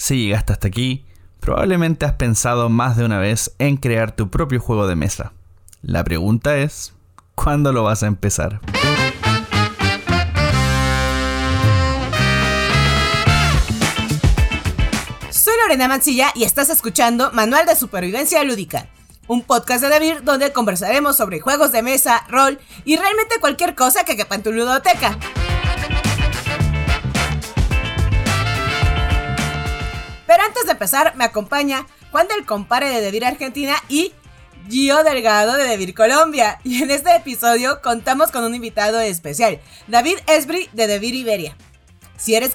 Si llegaste hasta aquí, probablemente has pensado más de una vez en crear tu propio juego de mesa. La pregunta es, ¿cuándo lo vas a empezar? Soy Lorena Mancilla y estás escuchando Manual de Supervivencia Lúdica, un podcast de David donde conversaremos sobre juegos de mesa, rol y realmente cualquier cosa que quepa en tu ludoteca. Pero antes de empezar, me acompaña Juan del Compare de Devir Argentina y Gio Delgado de Devir Colombia. Y en este episodio contamos con un invitado especial, David Esbri de Devir Iberia. Si eres,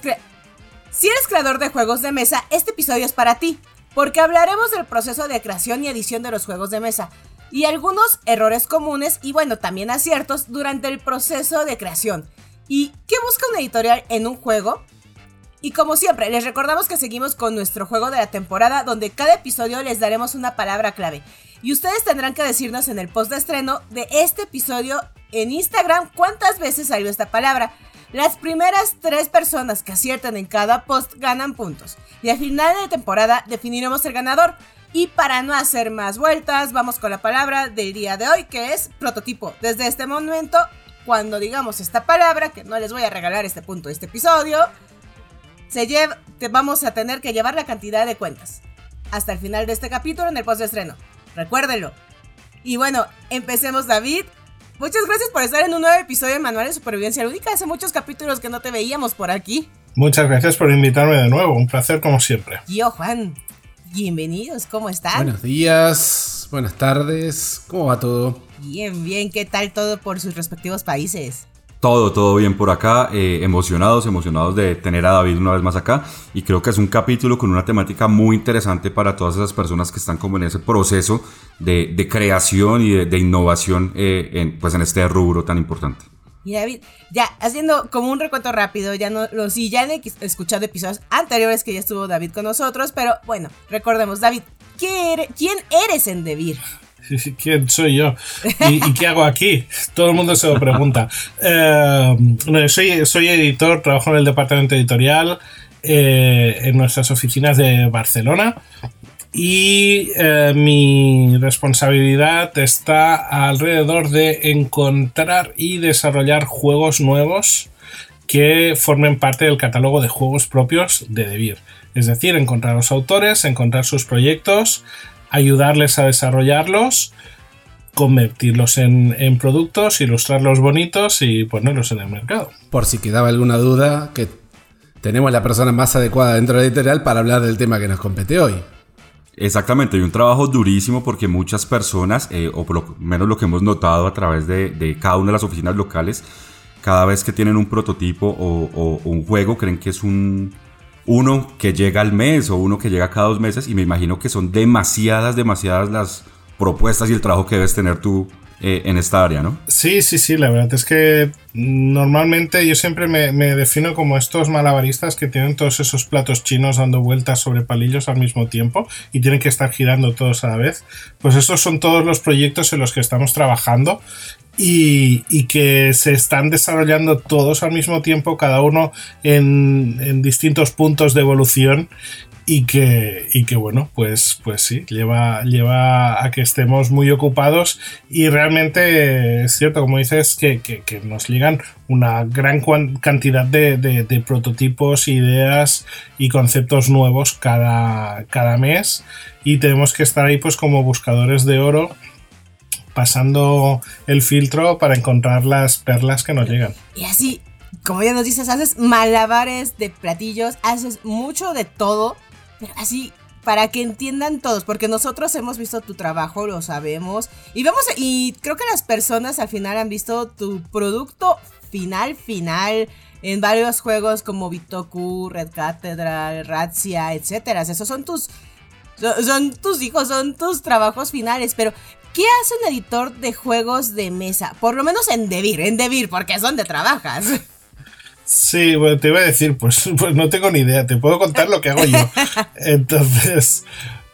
si eres creador de juegos de mesa, este episodio es para ti, porque hablaremos del proceso de creación y edición de los juegos de mesa y algunos errores comunes y bueno, también aciertos durante el proceso de creación. ¿Y qué busca un editorial en un juego? Y como siempre, les recordamos que seguimos con nuestro juego de la temporada, donde cada episodio les daremos una palabra clave. Y ustedes tendrán que decirnos en el post de estreno de este episodio en Instagram cuántas veces salió esta palabra. Las primeras tres personas que acierten en cada post ganan puntos. Y al final de la temporada definiremos el ganador. Y para no hacer más vueltas, vamos con la palabra del día de hoy, que es prototipo. Desde este momento, cuando digamos esta palabra, que no les voy a regalar este punto de este episodio, se lleva, te vamos a tener que llevar la cantidad de cuentas. Hasta el final de este capítulo en el post de estreno. Recuérdenlo. Y bueno, empecemos David. Muchas gracias por estar en un nuevo episodio de Manual de Supervivencia Lúdica. Hace muchos capítulos que no te veíamos por aquí. Muchas gracias por invitarme de nuevo. Un placer como siempre. Yo, Juan. Bienvenidos, ¿cómo están? Buenos días, buenas tardes, ¿cómo va todo? Bien, bien, ¿qué tal todo por sus respectivos países? Todo, todo bien por acá, eh, emocionados, emocionados de tener a David una vez más acá y creo que es un capítulo con una temática muy interesante para todas esas personas que están como en ese proceso de, creación y de, innovación eh, en, pues en este rubro tan importante. Y David, ya haciendo como un recuento rápido, ya no, lo, sí, ya han escuchado episodios anteriores que ya estuvo David con nosotros, pero bueno, recordemos, David, ¿quién eres en Debir? ¿Quién soy yo? ¿Y, ¿Y, qué hago aquí? Todo el mundo se lo pregunta. Eh, soy, soy editor, trabajo en el departamento editorial eh, en nuestras oficinas de Barcelona y eh, mi responsabilidad está alrededor de encontrar y desarrollar juegos nuevos que formen parte del catálogo de juegos propios de Debir. Es decir, encontrar los autores, encontrar sus proyectos, ayudarles a desarrollarlos, convertirlos en, en, productos, ilustrarlos bonitos y ponerlos en el mercado. Por si quedaba alguna duda, que tenemos la persona más adecuada dentro de la editorial para hablar del tema que nos compete hoy. Exactamente, hay un trabajo durísimo porque muchas personas, eh, o por lo menos lo que hemos notado a través de, de, cada una de las oficinas locales, cada vez que tienen un prototipo o, o, o un juego, creen que es un, uno que llega al mes o uno que llega cada dos meses y me imagino que son demasiadas, demasiadas las propuestas y el trabajo que debes tener tú eh, en esta área, ¿no? Sí, sí, sí, la verdad es que normalmente yo siempre me, me, defino como estos malabaristas que tienen todos esos platos chinos dando vueltas sobre palillos al mismo tiempo y tienen que estar girando todos a la vez. Pues estos son todos los proyectos en los que estamos trabajando y, que se están desarrollando todos al mismo tiempo, cada uno en, distintos puntos de evolución y que, y que bueno, pues, pues sí, lleva, lleva a que estemos muy ocupados y realmente es cierto, como dices, que, nos llegan una gran cantidad de, de, de, prototipos, ideas y conceptos nuevos cada, cada mes y tenemos que estar ahí pues como buscadores de oro pasando el filtro para encontrar las perlas que nos llegan. Y así, como ya nos dices, haces malabares de platillos, haces mucho de todo, así para que entiendan todos, porque nosotros hemos visto tu trabajo, lo sabemos, y vemos, y creo que las personas al final han visto tu producto final, final, en varios juegos como Bitoku, Red Cathedral, Razzia, etcétera. Esos son tus, son tus hijos, son tus trabajos finales, pero ¿Qué hace un editor de juegos de mesa? Por lo menos en Devir, en Devir, porque es donde trabajas. Sí, bueno, te iba a decir, pues, pues no tengo ni idea, te puedo contar lo que hago yo. Entonces,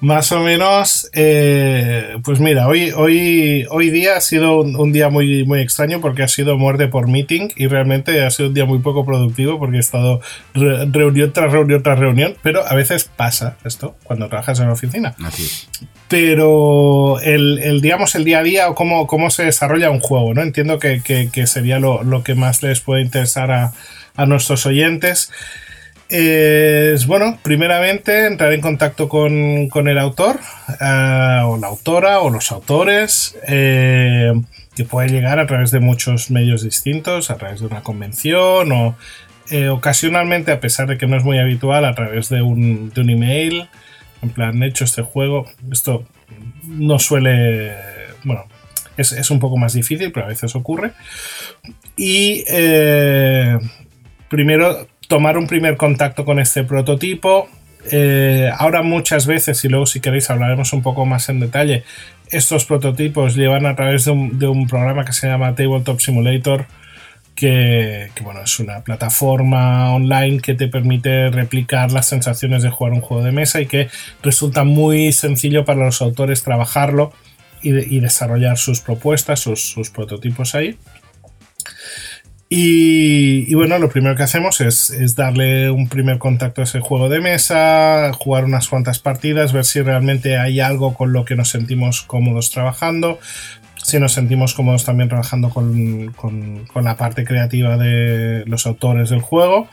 Más o menos, eh, pues mira, hoy, hoy, hoy día ha sido un, día muy, muy extraño porque ha sido muerte por meeting y realmente ha sido un día muy poco productivo porque he estado reunión tras reunión tras reunión, pero a veces pasa esto cuando trabajas en la oficina. Pero el, digamos, el día a día o cómo, cómo se desarrolla un juego, ¿no? Entiendo que, sería lo, lo, que más les puede interesar a, a nuestros oyentes es, bueno, primeramente entrar en contacto con, el autor, eh, o la autora, o los autores, eh, que puede llegar a través de muchos medios distintos, a través de una convención, o eh, ocasionalmente, a pesar de que no es muy habitual, a través de un, de un email. En plan, he hecho este juego. Esto no suele. Bueno, es, es un poco más difícil, pero a veces ocurre. Y primero tomar un primer contacto con este prototipo. Eh, ahora muchas veces, y luego si queréis hablaremos un poco más en detalle, estos prototipos llevan a través de un, programa que se llama Tabletop Simulator, que, bueno, es una plataforma online que te permite replicar las sensaciones de jugar un juego de mesa y que resulta muy sencillo para los autores trabajarlo y, desarrollar sus propuestas, sus prototipos ahí. Y, bueno, lo primero que hacemos es, darle un primer contacto a ese juego de mesa, jugar unas cuantas partidas, ver si realmente hay algo con lo que nos sentimos cómodos trabajando, si nos sentimos cómodos también trabajando con, la parte creativa de los autores del juego.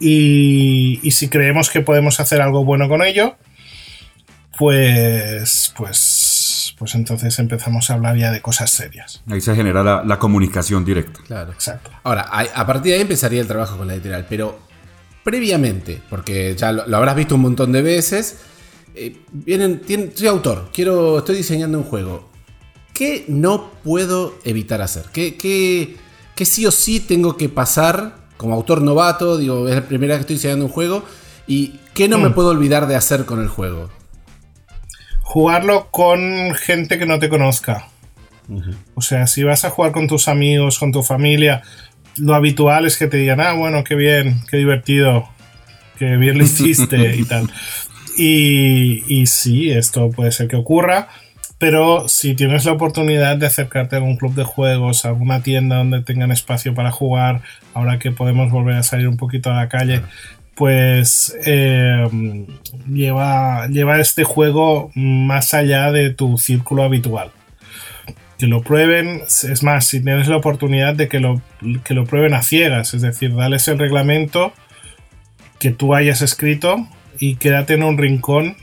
Y, y si creemos que podemos hacer algo bueno con ello, pues, pues pues entonces empezamos a hablar ya de cosas serias. Ahí se genera la, comunicación directa. Claro. Exacto. Ahora, a, partir de ahí empezaría el trabajo con la editorial, pero previamente, porque ya lo, habrás visto un montón de veces, eh, vienen, soy autor, quiero, estoy diseñando un juego. ¿Qué no puedo evitar hacer? ¿Qué, qué, qué sí o sí tengo que pasar como autor novato? Digo, es la primera vez que estoy diseñando un juego. ¿Y qué no me mm. puedo olvidar de hacer con el juego? Jugarlo con gente que no te conozca. O sea, si vas a jugar con tus amigos, con tu familia, lo habitual es que te digan, ah, bueno, qué bien, qué divertido, qué bien lo hiciste y tal. Y, y sí, esto puede ser que ocurra, pero si tienes la oportunidad de acercarte a algún club de juegos, a alguna tienda donde tengan espacio para jugar, ahora que podemos volver a salir un poquito a la calle, pues lleva, lleva este juego más allá de tu círculo habitual. Que lo prueben, es más, si tienes la oportunidad de que lo, que lo prueben a ciegas, es decir, dales el reglamento que tú hayas escrito y quédate en un rincón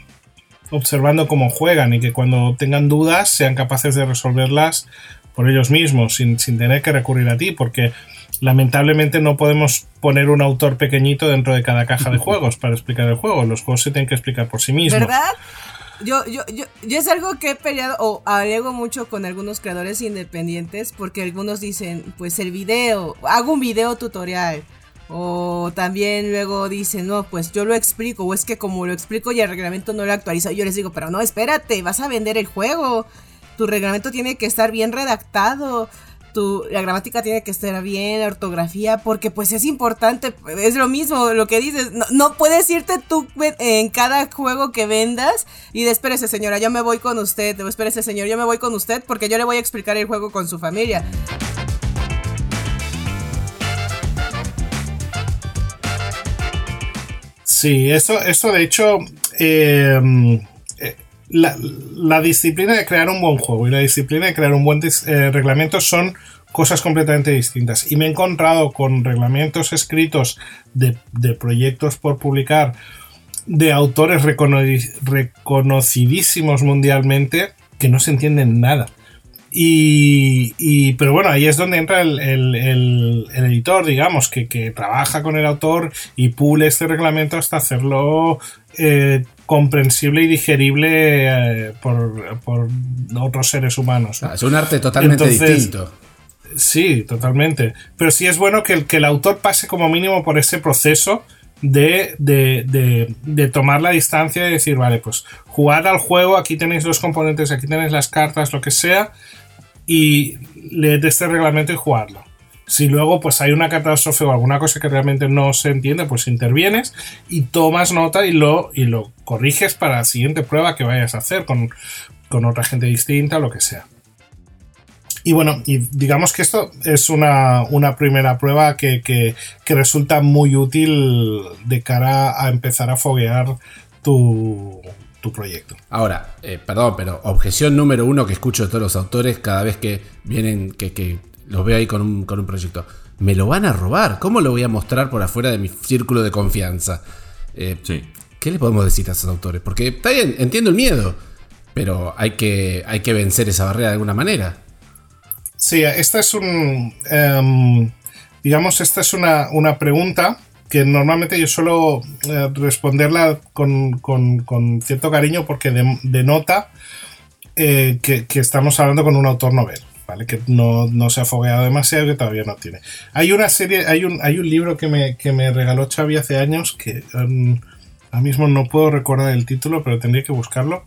observando cómo juegan y que cuando tengan dudas sean capaces de resolverlas por ellos mismos, sin, sin tener que recurrir a ti, porque lamentablemente no podemos poner un autor pequeñito dentro de cada caja de juegos para explicar el juego. Los juegos se tienen que explicar por sí mismos. ¿Verdad? Yo, yo, yo, yo es algo que he peleado o alego mucho con algunos creadores independientes porque algunos dicen, pues el video, hago un video tutorial. O también luego dicen, no, pues yo lo explico, o es que como lo explico y el reglamento no lo actualiza, yo les digo, pero no, espérate, vas a vender el juego, tu reglamento tiene que estar bien redactado, la gramática tiene que estar bien, la ortografía, porque pues es importante, es lo mismo lo que dices, no, puedes irte tú en cada juego que vendas y de espérese señora, yo me voy con usted, o espérese señor, yo me voy con usted porque yo le voy a explicar el juego con su familia. Sí, eso, eso de hecho... Eh, eh, la, disciplina de crear un buen juego y la disciplina de crear un buen eh, reglamento son cosas completamente distintas. Y me he encontrado con reglamentos escritos de, proyectos por publicar de autores reconocidísimos mundialmente que no se entienden nada. Y, pero bueno, ahí es donde entra el, editor, digamos, que, trabaja con el autor y pule este reglamento hasta hacerlo eh, comprensible y digerible eh, por, otros seres humanos. Ah, es un arte totalmente distinto. Sí, totalmente. Pero sí es bueno que el, que el autor pase como mínimo por ese proceso de, de, tomar la distancia y decir, vale, pues jugad al juego, aquí tenéis los componentes, aquí tenéis las cartas, lo que sea, y leed este reglamento y jugarlo. Si luego pues hay una catástrofe o alguna cosa que realmente no se entiende, pues intervienes y tomas nota y lo, y lo corriges para la siguiente prueba que vayas a hacer con, con otra gente distinta lo que sea. Y bueno, y digamos que esto es una, una primera prueba que, que, que, resulta muy útil de cara a empezar a foguear tu, tu proyecto. Ahora, eh, perdón, pero objeción número uno que escucho de todos los autores cada vez que vienen, que, que los veo ahí con un, con un proyecto. Me lo van a robar. ¿Cómo lo voy a mostrar por afuera de mi círculo de confianza? Eh, Sí. ¿Qué le podemos decir a esos autores? Porque está bien, entiendo el miedo, pero hay que, hay que vencer esa barrera de alguna manera. Sí, esta es un. em, digamos, esta es una, una pregunta que normalmente yo suelo eh, responderla con, con- con cierto cariño porque de- denota eh, que, que estamos hablando con un autor novel. ¿Vale? Que no, no se ha fogueado demasiado, que todavía no tiene. Hay una serie, hay un, hay un libro que me, que me regaló Xavi hace años que em, ahora mismo no puedo recordar el título, pero tendría que buscarlo.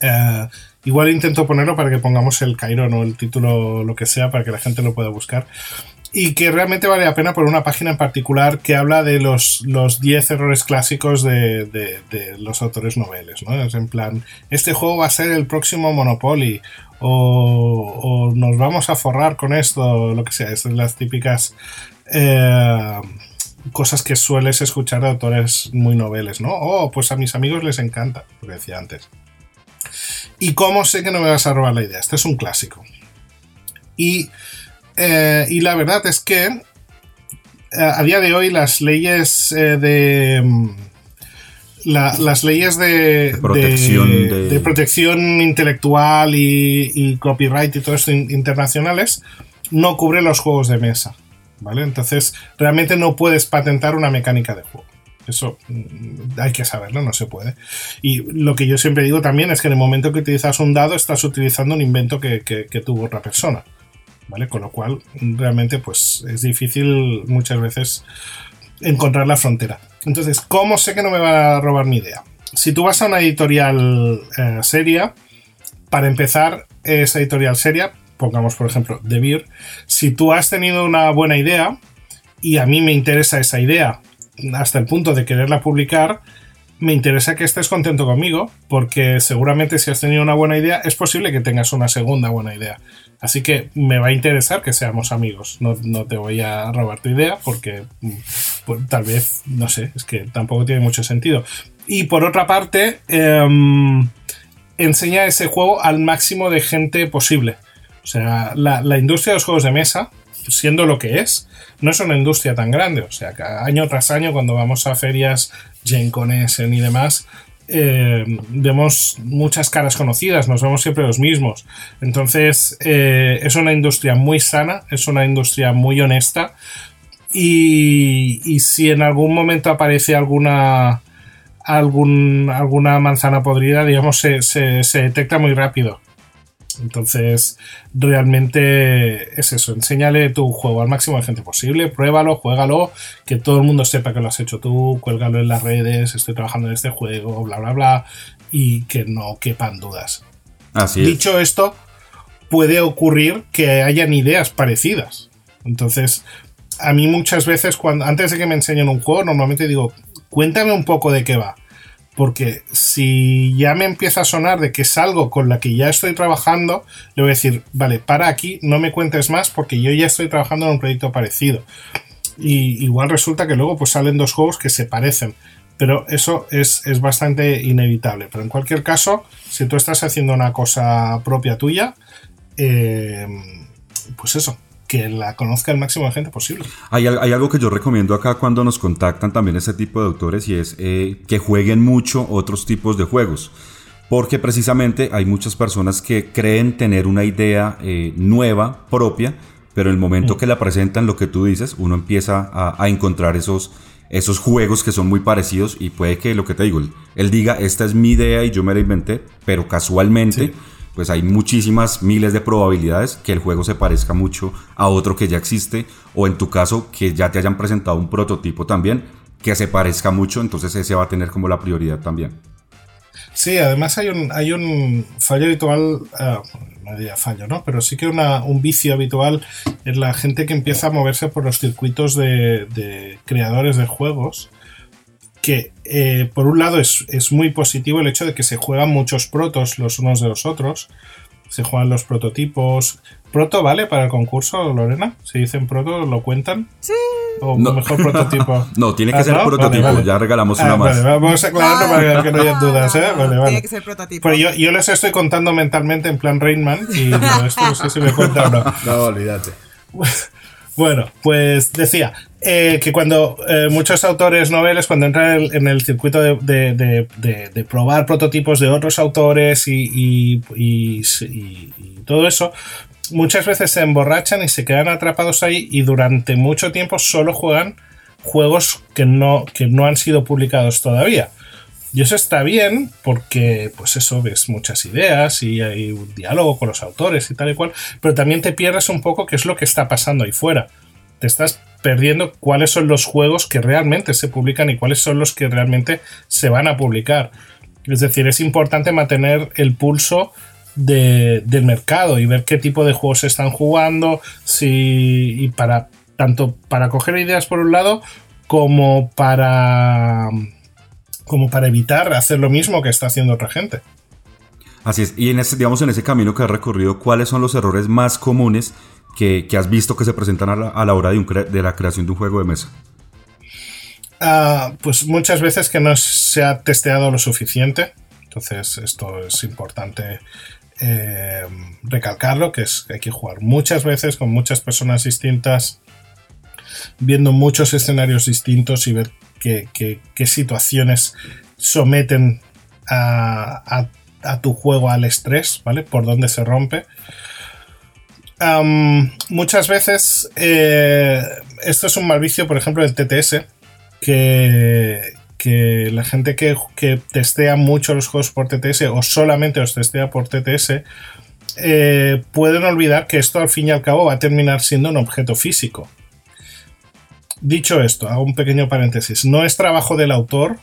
Eh, igual intento ponerlo para que pongamos el Cairo o el título, lo que sea, para que la gente lo pueda buscar. Y que realmente vale la pena por una página en particular que habla de los, los 10 errores clásicos de, de- de los autores noveles. ¿no? Es en plan, este juego va a ser el próximo Monopoly. O, o nos vamos a forrar con esto, lo que sea. Esas son las típicas eh, cosas que sueles escuchar de autores muy noveles, ¿no? Oh, pues a mis amigos les encanta, lo que decía antes. ¿Y cómo sé que no me vas a robar la idea? Este es un clásico. Y, eh, y la verdad es que eh, a día de hoy las leyes eh, de... mm, la- las leyes de, De protección de- protección intelectual y, y copyright y todo esto in- internacionales no cubren los juegos de mesa. ¿Vale? Entonces, realmente no puedes patentar una mecánica de juego. Eso mm, hay que saberlo, no se puede. Y lo que yo siempre digo también es que en el momento que utilizas un dado, estás utilizando un invento que, que- tuvo otra persona. ¿Vale? Con lo cual, realmente, pues es difícil muchas veces encontrar la frontera. Entonces, ¿cómo sé que no me va a robar mi idea? Si tú vas a una editorial eh, seria, para empezar, esa editorial seria, pongamos por ejemplo The Beer, si tú has tenido una buena idea y a mí me interesa esa idea hasta el punto de quererla publicar, me interesa que estés contento conmigo, porque seguramente si has tenido una buena idea, es posible que tengas una segunda buena idea. Así que me va a interesar que seamos amigos. No, no te voy a robar tu idea, porque mm, pues, tal vez, no sé, es que tampoco tiene mucho sentido. Y por otra parte, em, enseña ese juego al máximo de gente posible. O sea, la, la industria de los juegos de mesa, siendo lo que es, no es una industria tan grande. O sea, año tras año, cuando vamos a ferias, Gen Con Essen y demás, eh, vemos muchas caras conocidas, nos vemos siempre los mismos. Entonces, eh, es una industria muy sana, es una industria muy honesta. Y, si en algún momento aparece alguna, alguna manzana podrida, digamos, se detecta muy rápido. Entonces, realmente es eso, enséñale tu juego al máximo de gente posible, pruébalo, juégalo, que todo el mundo sepa que lo has hecho tú, cuélgalo en las redes, estoy trabajando en este juego, bla, bla, bla, y que no quepan dudas. Así es. Dicho esto, puede ocurrir que hayan ideas parecidas. Entonces, a mí muchas veces, cuando, antes de que me enseñen un juego, normalmente digo, cuéntame un poco de qué va. Porque si ya me empieza a sonar de que es algo con la que ya estoy trabajando, le voy a decir, vale, para aquí, no me cuentes más porque yo ya estoy trabajando en un proyecto parecido. Y igual resulta que luego pues salen dos juegos que se parecen. Pero eso es, es bastante inevitable. Pero en cualquier caso, si tú estás haciendo una cosa propia tuya, eh, pues eso, que la conozca el máximo de gente posible. Hay, hay algo que yo recomiendo acá cuando nos contactan también ese tipo de autores y es eh, que jueguen mucho otros tipos de juegos. Porque precisamente hay muchas personas que creen tener una idea eh, nueva, propia, pero en el momento que la presentan, lo que tú dices, uno empieza a, a encontrar esos, esos juegos que son muy parecidos y puede que lo que te digo, él, él diga, esta es mi idea y yo me la inventé, pero casualmente pues hay muchísimas miles de probabilidades que el juego se parezca mucho a otro que ya existe o en tu caso que ya te hayan presentado un prototipo también que se parezca mucho, entonces ese va a tener como la prioridad también. Sí, además hay un, hay un fallo habitual, ah, no diría fallo, ¿no? Pero sí que una, un vicio habitual es la gente que empieza a moverse por los circuitos de, de creadores de juegos. Que eh, por un lado es, es muy positivo el hecho de que se juegan muchos protos los unos de los otros. Se juegan los prototipos. ¿Proto vale para el concurso, Lorena? Si dicen proto, ¿lo cuentan? Sí. ¿O No. mejor prototipo? No, tiene que Ah, ser ¿no? prototipo. Vale, vale. Ya regalamos Ah, una más. vale, vamos a aclararlo para que no haya dudas, ¿eh? Vale, Tiene que ser prototipo. Pero yo, yo les estoy contando mentalmente en plan Rainman y no, esto no sé si me cuenta o no. No, olvídate. Bueno, pues decía eh, que cuando eh, muchos autores noveles, cuando entran en el, circuito de, de- de- probar prototipos de otros autores y- y- y todo eso, muchas veces se emborrachan y se quedan atrapados ahí y durante mucho tiempo solo juegan juegos que no, que no han sido publicados todavía. Y eso está bien porque, pues eso, ves muchas ideas y hay un diálogo con los autores y tal y cual, pero también te pierdes un poco qué es lo que está pasando ahí fuera. Te estás perdiendo cuáles son los juegos que realmente se publican y cuáles son los que realmente se van a publicar. Es decir, es importante mantener el pulso de- del mercado y ver qué tipo de juegos se están jugando, si, y para tanto para coger ideas por un lado como para como para evitar hacer lo mismo que está haciendo otra gente. Así es. Y en ese, digamos, en ese camino que has recorrido, ¿cuáles son los errores más comunes que, que has visto que se presentan a la, a la hora de, un cre- de la creación de un juego de mesa? Ah, pues muchas veces que no se ha testeado lo suficiente. Entonces, esto es importante eh, recalcarlo, que es que hay que jugar muchas veces con muchas personas distintas, viendo muchos escenarios distintos y ver qué, situaciones someten a, tu juego al estrés, ¿vale? Por dónde se rompe. Muchas veces eh, esto es un mal vicio, por ejemplo, del TTS, que, la gente que, que testea mucho los juegos por TTS o solamente los testea por TTS eh, pueden olvidar que esto al fin y al cabo va a terminar siendo un objeto físico. Dicho esto, hago un pequeño paréntesis. No es trabajo del autor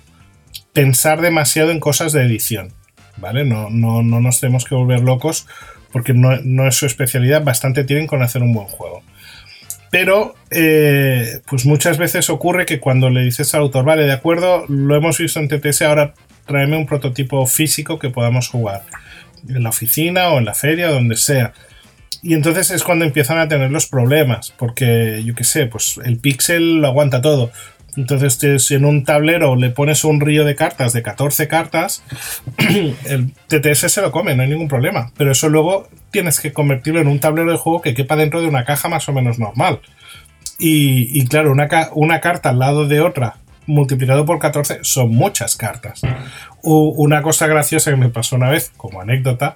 pensar demasiado en cosas de edición. ¿Vale? No, no, no nos tenemos que volver locos porque no, es su especialidad. Bastante tienen con hacer un buen juego. Pero, eh, pues muchas veces ocurre que cuando le dices al autor, vale, de acuerdo, lo hemos visto en TTS, ahora tráeme un prototipo físico que podamos jugar en la oficina o en la feria, donde sea. Y entonces es cuando empiezan a tener los problemas, porque yo qué sé, pues el pixel lo aguanta todo. Entonces, si en un tablero le pones un río de cartas de 14 cartas, el TTS se lo come, no hay ningún problema. Pero eso luego tienes que convertirlo en un tablero de juego que quepa dentro de una caja más o menos normal. Y, y claro, una, una carta al lado de otra multiplicado por 14 son muchas cartas. Una cosa graciosa que me pasó una vez, como anécdota,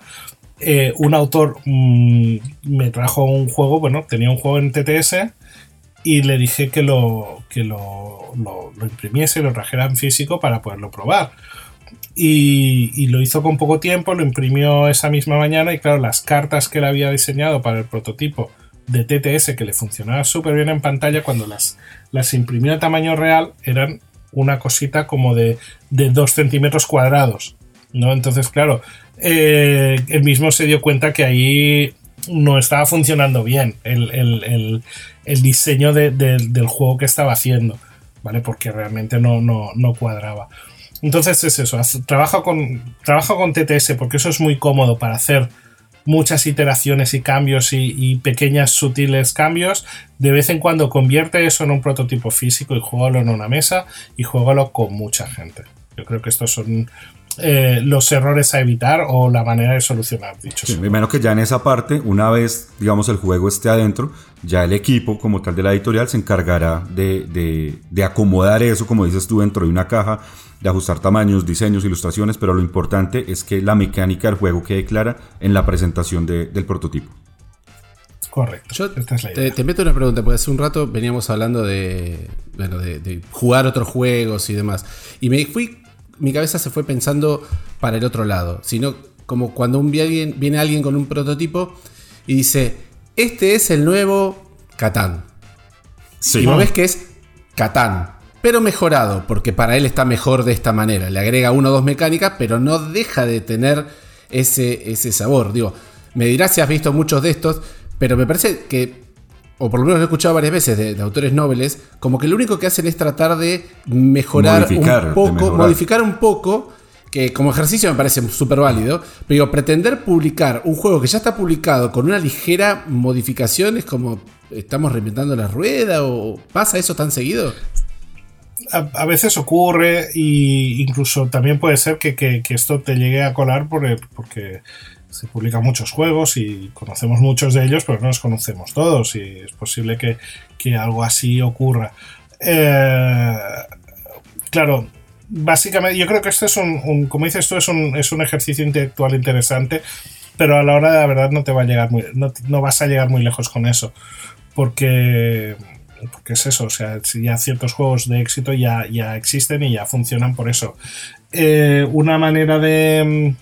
eh, un autor mm, me trajo un juego, bueno, tenía un juego en TTS y le dije que lo, que lo, lo- imprimiese, lo trajera en físico para poderlo probar. Y, lo hizo con poco tiempo, lo imprimió esa misma mañana y claro, las cartas que él había diseñado para el prototipo de TTS que le funcionaba súper bien en pantalla, cuando las, las imprimió a tamaño real eran una cosita como de, de 2 centímetros cuadrados. ¿no? Entonces, claro, eh, él mismo se dio cuenta que ahí no estaba funcionando bien el, el- el- diseño de- de- del juego que estaba haciendo, ¿vale? Porque realmente no, no, no cuadraba. Entonces es eso, trabajo con, trabajo con TTS porque eso es muy cómodo para hacer muchas iteraciones y cambios y, y pequeñas sutiles cambios. De vez en cuando convierte eso en un prototipo físico y juégalo en una mesa y juégalo con mucha gente. Yo creo que estos son eh, los errores a evitar o la manera de solucionar dichos. Sí, primero que ya en esa parte, una vez, digamos, el juego esté adentro, ya el equipo como tal de la editorial se encargará de, de- de acomodar eso, como dices tú, dentro de una caja, de ajustar tamaños, diseños, ilustraciones, pero lo importante es que la mecánica del juego quede clara en la presentación de- del prototipo. Correcto. Yo Esta es la te, idea. te meto una pregunta, porque hace un rato veníamos hablando de, bueno, de, de jugar otros juegos y demás. Y me fui, mi cabeza se fue pensando para el otro lado. Sino como cuando un, viene alguien con un prototipo y dice, este es el nuevo Catán. Sí. Y vos ves que es Catán, pero mejorado, porque para él está mejor de esta manera. Le agrega una o dos mecánicas, pero no deja de tener ese, ese sabor. Digo, Me dirás si has visto muchos de estos, pero me parece que, o por lo menos lo he escuchado varias veces de, de autores nobles, como que lo único que hacen es tratar de mejorar Modificar, un poco, mejorar. modificar un poco, que como ejercicio me parece súper válido, pero digo, pretender publicar un juego que ya está publicado con una ligera modificación es como, ¿estamos reinventando la rueda o pasa eso tan seguido? a, a veces ocurre y incluso también puede ser que, que- que esto te llegue a colar por el- porque se publican muchos juegos y conocemos muchos de ellos, pero no los conocemos todos y es posible que, que algo así ocurra. Eh, claro, básicamente yo creo que esto es un, como dices tú, es un, es un ejercicio intelectual interesante, pero a la hora de la verdad no te va a llegar muy, no, no vas a llegar muy lejos con eso, porque porque es eso, o sea, ya ciertos juegos de éxito ya, ya existen y ya funcionan por eso. Eh, una manera de,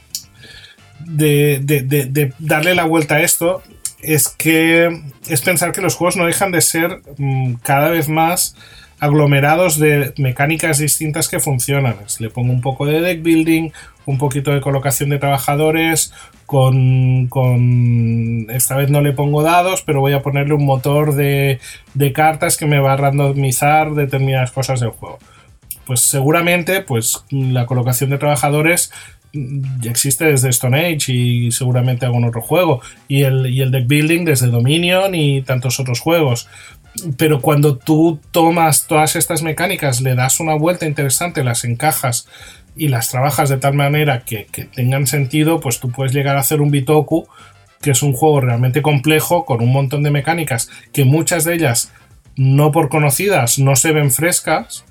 de, de- darle la vuelta a esto es que es pensar que los juegos no dejan de ser mm, cada vez más aglomerados de mecánicas distintas que funcionan. Le pongo un poco de deck building, un poquito de colocación de trabajadores, con, con- esta vez no le pongo dados, pero voy a ponerle un motor de, de cartas que me va a randomizar determinadas cosas del juego. Pues seguramente, pues la colocación de trabajadores ya existe desde Stone Age y seguramente algún otro juego. Y el, y el deck building desde Dominion y tantos otros juegos. Pero cuando tú tomas todas estas mecánicas, le das una vuelta interesante, las encajas y las trabajas de tal manera que, que tengan sentido, pues tú puedes llegar a hacer un Bitoku, que es un juego realmente complejo, con un montón de mecánicas, que muchas de ellas, no por conocidas, no se ven frescas,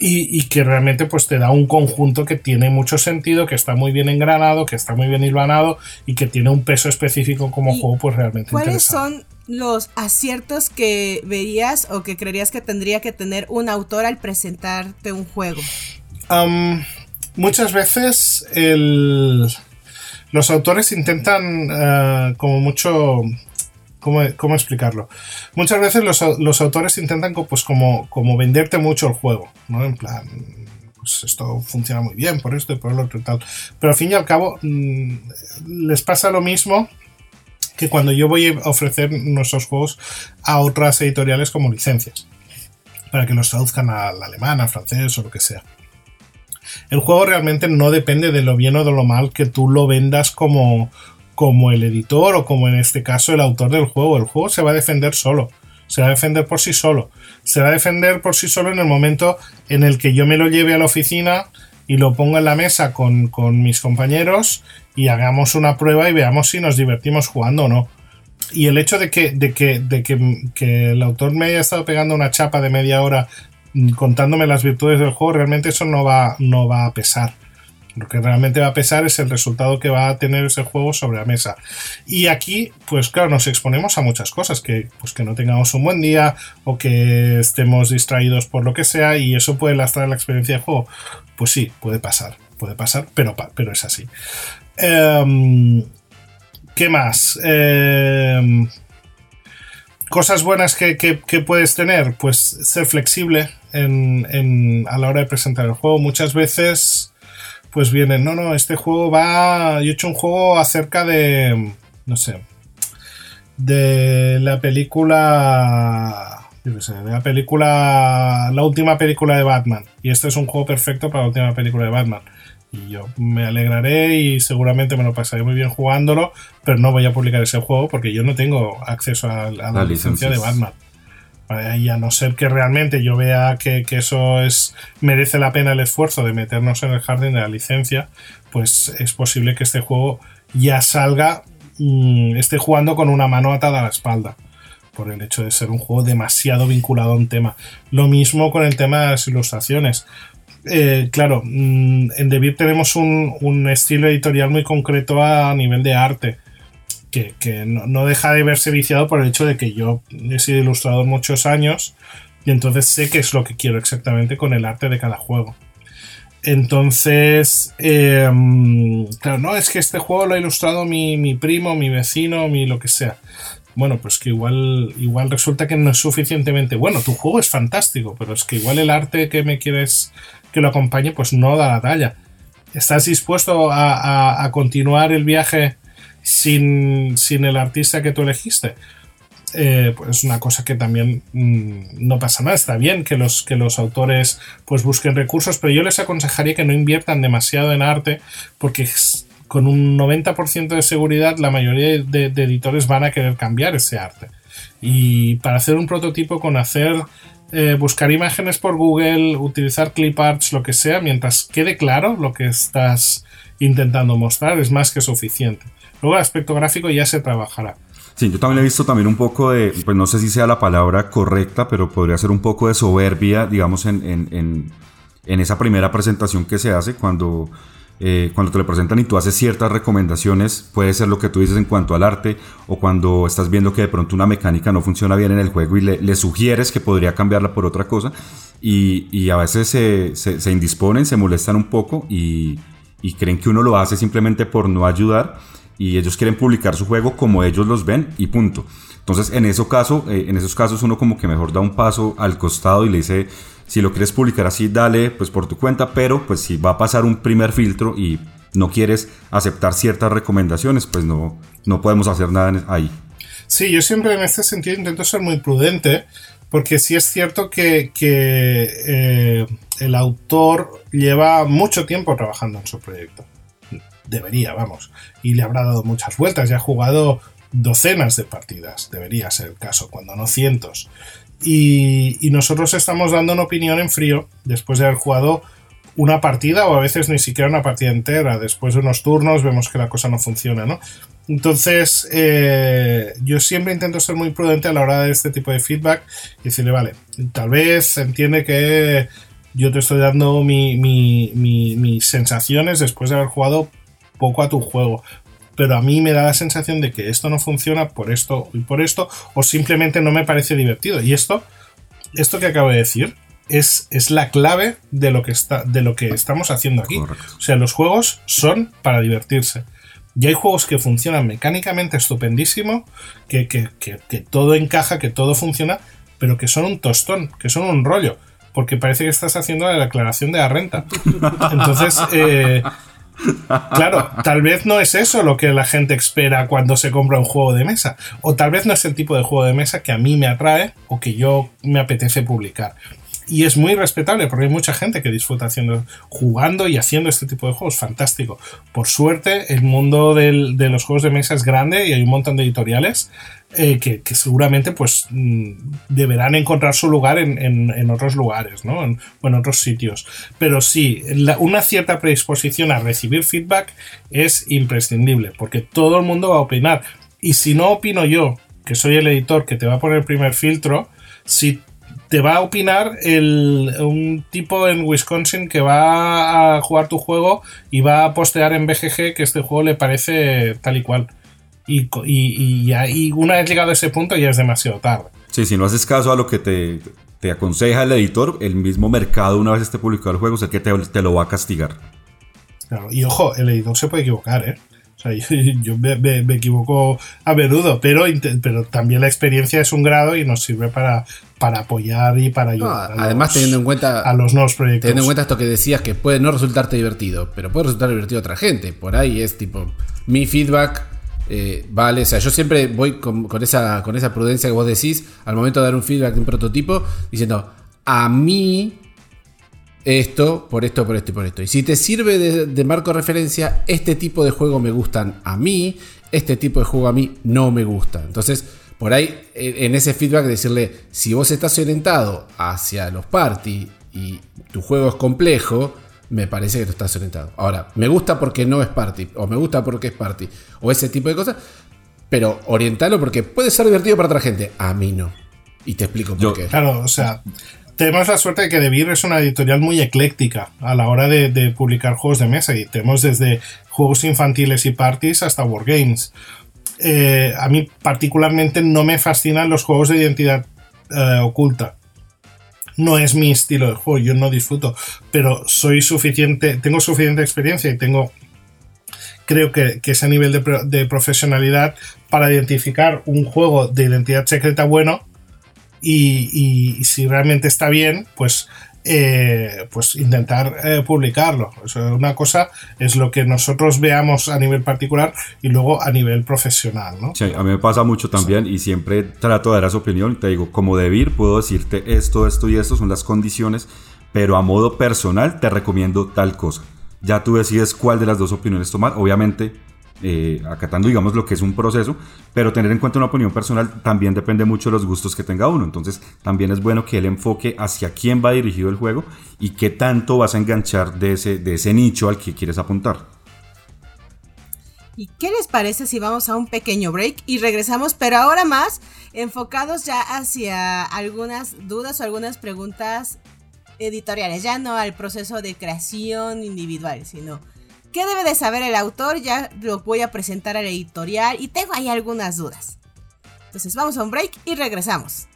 y, y que realmente pues te da un conjunto que tiene mucho sentido, que está muy bien engranado, que está muy bien hilvanado y que tiene un peso específico como ¿Y juego pues realmente ¿Cuáles interesante. son los aciertos que verías o que creerías que tendría que tener un autor al presentarte un juego? Muchas veces el- los autores intentan eh, como mucho... ¿Cómo, explicarlo? Muchas veces los, au- los autores intentan pues como, venderte mucho el juego. En plan, pues esto funciona muy bien por esto y por lo otro y tal. Pero al fin y al cabo mm, les pasa lo mismo que cuando yo voy a ofrecer nuestros juegos a otras editoriales como licencias, para que los traduzcan al alemán, al francés o lo que sea. El juego realmente no depende de lo bien o de lo mal que tú lo vendas como, como el editor o como en este caso el autor del juego. El juego se va a defender solo. Se va a defender por sí solo. Se va a defender por sí solo en el momento en el que yo me lo lleve a la oficina y lo ponga en la mesa con, con mis compañeros y hagamos una prueba y veamos si nos divertimos jugando o no. Y el hecho de que, de que, de que, que el autor me haya estado pegando una chapa de media hora contándome las virtudes del juego, realmente eso no va, no va a pesar. Lo que realmente va a pesar es el resultado que va a tener ese juego sobre la mesa. Y aquí, pues claro, nos exponemos a muchas cosas, que, pues que no tengamos un buen día o que estemos distraídos por lo que sea y eso puede lastrar la experiencia de juego. Pues sí, puede pasar, puede pasar, pero, pero es así. Em, ¿Qué más? Em, cosas buenas que, puedes tener, pues ser flexible a la hora de presentar el juego. Muchas veces, pues vienen, no, no, este juego va. Yo he hecho un juego acerca de. No sé. De la película. Yo qué sé, de la película. La última película de Batman. Y este es un juego perfecto para la última película de Batman. Y yo me alegraré y seguramente me lo pasaré muy bien jugándolo, pero no voy a publicar ese juego porque yo no tengo acceso a, a la licencia de. Batman. Y a no ser que realmente yo vea que, que eso es merece la pena el esfuerzo de meternos en el jardín de la licencia, pues es posible que este juego ya salga, mm, esté jugando con una mano atada a la espalda, por el hecho de ser un juego demasiado vinculado a un tema. Lo mismo con el tema de las ilustraciones. Eh, claro, mm, en Debir tenemos un, un estilo editorial muy concreto a nivel de arte que, que no, no deja de verse viciado por el hecho de que yo he sido ilustrador muchos años y entonces sé qué es lo que quiero exactamente con el arte de cada juego. Entonces, eh, claro, no, es que este juego lo ha ilustrado mi, mi primo, mi vecino, mi lo que sea. Bueno, pues que igual, igual resulta que no es suficientemente bueno. Tu juego es fantástico, pero es que igual el arte que me quieres que lo acompañe, pues no da la talla. ¿Estás dispuesto a- a continuar el viaje sin, sin el artista que tú elegiste. Eh, pues es una cosa que también mm, no pasa nada. Está bien que los, que los autores pues busquen recursos, pero yo les aconsejaría que no inviertan demasiado en arte porque con un 90% de seguridad la mayoría de, editores van a querer cambiar ese arte. Y para hacer un prototipo con hacer eh, buscar imágenes por Google, utilizar clip arts, lo que sea, mientras quede claro lo que estás intentando mostrar, es más que suficiente. Luego el aspecto gráfico ya se trabajará. Sí, yo también he visto también un poco de, pues no sé si sea la palabra correcta, pero podría ser un poco de soberbia, digamos, en, en, en esa primera presentación que se hace cuando eh, cuando te lo presentan y tú haces ciertas recomendaciones, puede ser lo que tú dices en cuanto al arte o cuando estás viendo que de pronto una mecánica no funciona bien en el juego y le, sugieres que podría cambiarla por otra cosa y, a veces se, se, indisponen, se molestan un poco y, creen que uno lo hace simplemente por no ayudar y ellos quieren publicar su juego como ellos los ven y punto. Entonces, en, eso caso, eh, en esos casos uno como que mejor da un paso al costado y le dice, si lo quieres publicar así, dale pues por tu cuenta, pero pues si va a pasar un primer filtro y no quieres aceptar ciertas recomendaciones, pues no, no podemos hacer nada ahí. Sí, yo siempre en este sentido intento ser muy prudente, porque sí es cierto que, eh, el autor lleva mucho tiempo trabajando en su proyecto. Debería, vamos. Y le habrá dado muchas vueltas, ya ha jugado docenas de partidas, debería ser el caso, cuando no cientos. Y, nosotros estamos dando una opinión en frío después de haber jugado una partida o a veces ni siquiera una partida entera. Después de unos turnos vemos que la cosa no funciona, ¿no? Entonces, eh, yo siempre intento ser muy prudente a la hora de este tipo de feedback y decirle, vale, tal vez entiende que yo te estoy dando mis sensaciones después de haber jugado poco a tu juego pero a mí me da la sensación de que esto no funciona por esto y por esto, o simplemente no me parece divertido. Y esto, esto que acabo de decir, es, es la clave de lo, que está, de lo que estamos haciendo aquí. O sea, los juegos son para divertirse. Y hay juegos que funcionan mecánicamente estupendísimo, que, que, que, todo encaja, que todo funciona, pero que son un tostón, que son un rollo porque parece que estás haciendo la declaración de la renta. Entonces, eh, Claro, tal vez no es eso lo que la gente espera cuando se compra un juego de mesa. O tal vez no es el tipo de juego de mesa que a mí me atrae o que yo me apetece publicar. Y es muy respetable porque hay mucha gente que disfruta haciendo, jugando y haciendo este tipo de juegos. Fantástico. Por suerte, el mundo de los juegos de mesa es grande y hay un montón de editoriales eh, que, seguramente pues mm, deberán encontrar su lugar en, otros lugares, ¿no? En, o en otros sitios. Pero sí, una cierta predisposición a recibir feedback es imprescindible, porque todo el mundo va a opinar. Y si no opino yo, que soy el editor que te va a poner el primer filtro, si te va a opinar el, un tipo en Wisconsin que va a jugar tu juego y va a postear en BGG que este juego le parece tal y cual. Y, y, una vez llegado a ese punto ya es demasiado tarde. Sí, si no haces caso a lo que te, te aconseja el editor, el mismo mercado, una vez esté publicado el juego, es el que te, te lo va a castigar. Claro, y ojo, el editor se puede equivocar, ¿eh? O sea, yo, me, equivoco a menudo, pero, pero también la experiencia es un grado y nos sirve para, para apoyar y para ayudar. además, teniendo en cuenta a los nuevos proyectos. Teniendo en cuenta esto que decías, que puede no resultarte divertido, pero puede resultar divertido a otra gente. Por ahí es tipo, mi feedback eh, vale, o sea, yo siempre voy con, esa, con esa prudencia que vos decís al momento de dar un feedback de un prototipo, diciendo, a mí esto, por esto, por esto y por esto. Y si te sirve de, marco de referencia, este tipo de juego me gustan a mí, este tipo de juego a mí no me gusta. Entonces, por ahí, en ese feedback, decirle, si vos estás orientado hacia los party y tu juego es complejo, me parece que no estás orientado. Ahora, me gusta porque no es party, o me gusta porque es party, o ese tipo de cosas, pero orientalo porque puede ser divertido para otra gente. A mí no. Y te explico por qué. Claro, o sea, tenemos la suerte de que DeVir es una editorial muy ecléctica a la hora de, publicar juegos de mesa y tenemos desde juegos infantiles y parties hasta wargames. Eh, a mí particularmente no me fascinan los juegos de identidad eh, oculta no es mi estilo de juego, yo no disfruto, pero soy suficiente, tengo suficiente experiencia y tengo, creo que, ese nivel de, profesionalidad para identificar un juego de identidad secreta bueno y, si realmente está bien, pues eh, pues intentar eh, publicarlo. una cosa es lo que nosotros veamos a nivel particular y luego a nivel profesional, ¿no? Sí, a mí me pasa mucho también y siempre trato de dar su opinión. Te digo, como Debir, puedo decirte esto, esto y esto son las condiciones, pero a modo personal te recomiendo tal cosa. Ya tú decides cuál de las dos opiniones tomar. Obviamente, eh, acatando, digamos, lo que es un proceso, pero tener en cuenta una opinión personal también depende mucho de los gustos que tenga uno. Entonces, también es bueno que él enfoque hacia quién va dirigido el juego y qué tanto vas a enganchar de ese, de ese nicho al que quieres apuntar. ¿Y qué les parece si vamos a un pequeño break y regresamos, pero ahora más enfocados ya hacia algunas dudas o algunas preguntas editoriales, ya no al proceso de creación individual, sino ¿Qué debe de saber el autor? Ya lo voy a presentar al editorial y tengo ahí algunas dudas. Entonces vamos a un break y regresamos.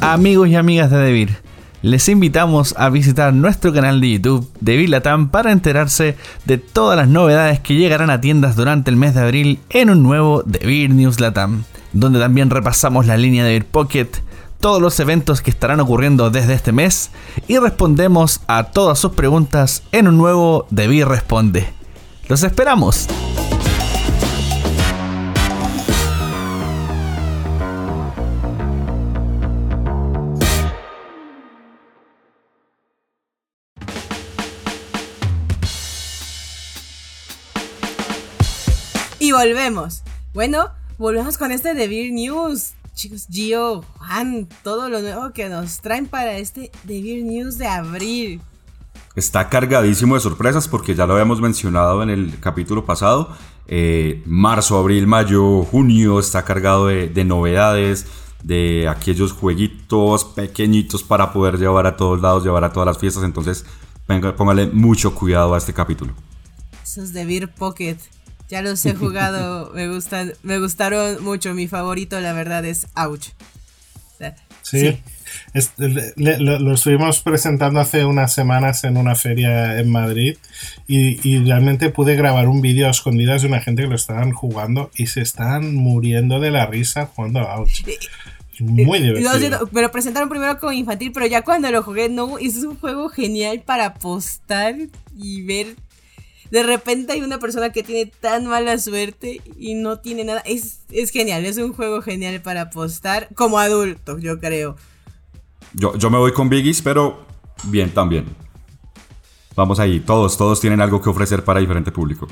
Amigos y amigas de Devir, les invitamos a visitar nuestro canal de YouTube de Latam para enterarse de todas las novedades que llegarán a tiendas durante el mes de abril en un nuevo Devir News Latam donde también repasamos la línea de Air Pocket, todos los eventos que estarán ocurriendo desde este mes y respondemos a todas sus preguntas en un nuevo Debi Responde. ¡Los esperamos! Y volvemos. Bueno, volvemos con este The Beer News. Chicos, Gio, Juan, todo lo nuevo que nos traen para este The Beer News de abril. Está cargadísimo de sorpresas porque ya lo habíamos mencionado en el capítulo pasado. Eh, marzo, abril, mayo, junio está cargado de, novedades, de aquellos jueguitos pequeñitos para poder llevar a todos lados, llevar a todas las fiestas. Entonces, póngale mucho cuidado a este capítulo. Esos de Beer Pocket. Ya los he jugado, me gustan, me gustaron mucho. Mi favorito, la verdad, es Ouch. sí, lo, estuvimos presentando hace unas semanas en una feria en Madrid y, realmente pude grabar un vídeo a escondidas de una gente que lo estaban jugando y se estaban muriendo de la risa jugando a Ouch. Muy divertido. me lo presentaron primero como infantil, pero ya cuando lo jugué, no, es un juego genial para apostar y ver de repente hay una persona que tiene tan mala suerte y no tiene nada. Es, es genial, es un juego genial para apostar como adulto, yo creo. Yo, yo me voy con Biggies, pero bien también. Vamos ahí, todos, todos tienen algo que ofrecer para diferente público.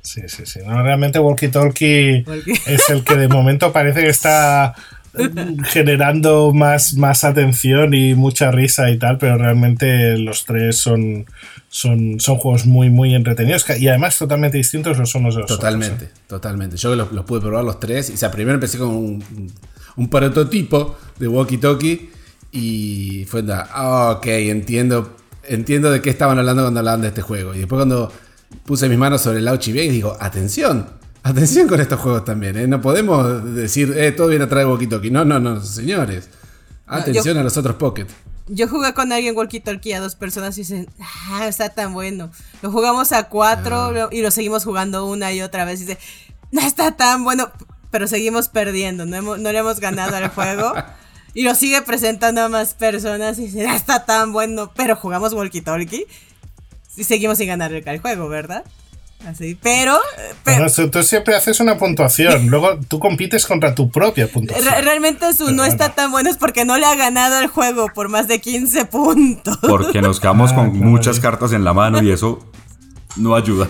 Sí, sí, sí. realmente Walkie Talkie es el que de momento parece que está generando más, más atención y mucha risa y tal, pero realmente los tres son, son, son juegos muy, muy entretenidos y además totalmente distintos los unos de los Totalmente, otros, ¿eh? totalmente. Yo los, los, pude probar los tres. Y, o sea, primero empecé con un, un prototipo de Walkie Talkie y fue ah, ok, entiendo, entiendo de qué estaban hablando cuando hablaban de este juego. Y después cuando puse mis manos sobre el Ouch y digo, atención, atención con estos juegos también, ¿eh? No podemos decir, eh, todo viene atrás de Walkie Talkie. No, no, no, señores. Atención a los otros Pocket. Yo jugué con alguien walkie talkie a dos personas y dicen, ah, está tan bueno. Lo jugamos a cuatro ah. y lo seguimos jugando una y otra vez. Y dice, no está tan bueno, pero seguimos perdiendo. No, no le hemos ganado al juego. y lo sigue presentando a más personas y dice, no está tan bueno, pero jugamos walkie talkie. Y seguimos sin ganar el juego, ¿verdad? Así, pero, tú siempre haces una puntuación, luego tú compites contra tu propia puntuación. realmente su no está tan bueno es porque no le ha ganado el juego por más de 15 puntos. Porque nos quedamos con ah, muchas cartas en la mano y eso no ayuda.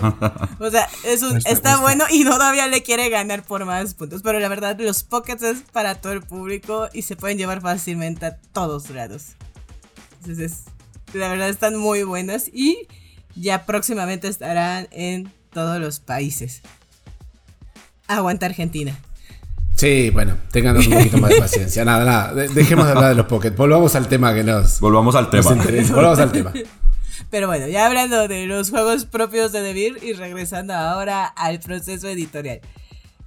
O sea, está, bueno y todavía le quiere ganar por más puntos. Pero la verdad, los pockets es para todo el público y se pueden llevar fácilmente a todos lados. Entonces, la verdad están muy buenas y ya próximamente estarán en todos los países. Aguanta Argentina. Sí, bueno, tenganos un poquito más de paciencia. Nada, nada, dejemos de hablar de los Pocket. Volvamos al tema que nos. Volvamos al tema. Volvamos al tema. Pero bueno, ya hablando de los juegos propios de Devir y regresando ahora al proceso editorial.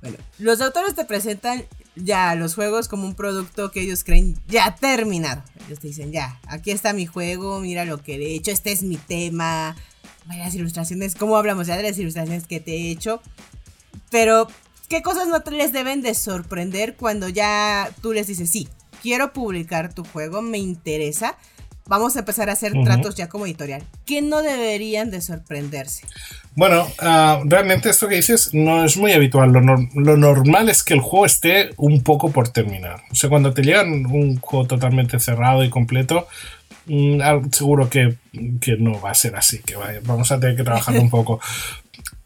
Bueno, los autores te presentan ya los juegos como un producto que ellos creen ya terminado. Ellos te dicen, ya, aquí está mi juego, mira lo que he hecho, este es mi tema, las ilustraciones, ¿cómo hablamos ya de las ilustraciones que te he hecho? Pero, ¿qué cosas no te les deben de sorprender cuando ya tú les dices, sí, quiero publicar tu juego, me interesa? Vamos a empezar a hacer tratos ya como editorial. ¿Qué no deberían de sorprenderse? Bueno, uh, realmente esto que dices no es muy habitual. Lo, no, lo, normal es que el juego esté un poco por terminar. O sea, cuando te llegan un juego totalmente cerrado y completo, seguro que, que, no va a ser así, que vamos a tener que trabajar un poco.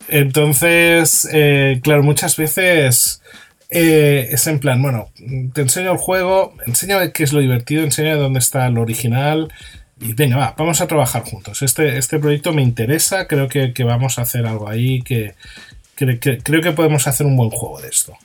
Entonces, eh, claro, muchas veces eh, es en plan, bueno, te enseño el juego, enséñame qué es lo divertido, enséñame dónde está lo original. Y venga, va, vamos a trabajar juntos. Este, este proyecto me interesa, creo que, vamos a hacer algo ahí, que, creo que podemos hacer un buen juego de esto.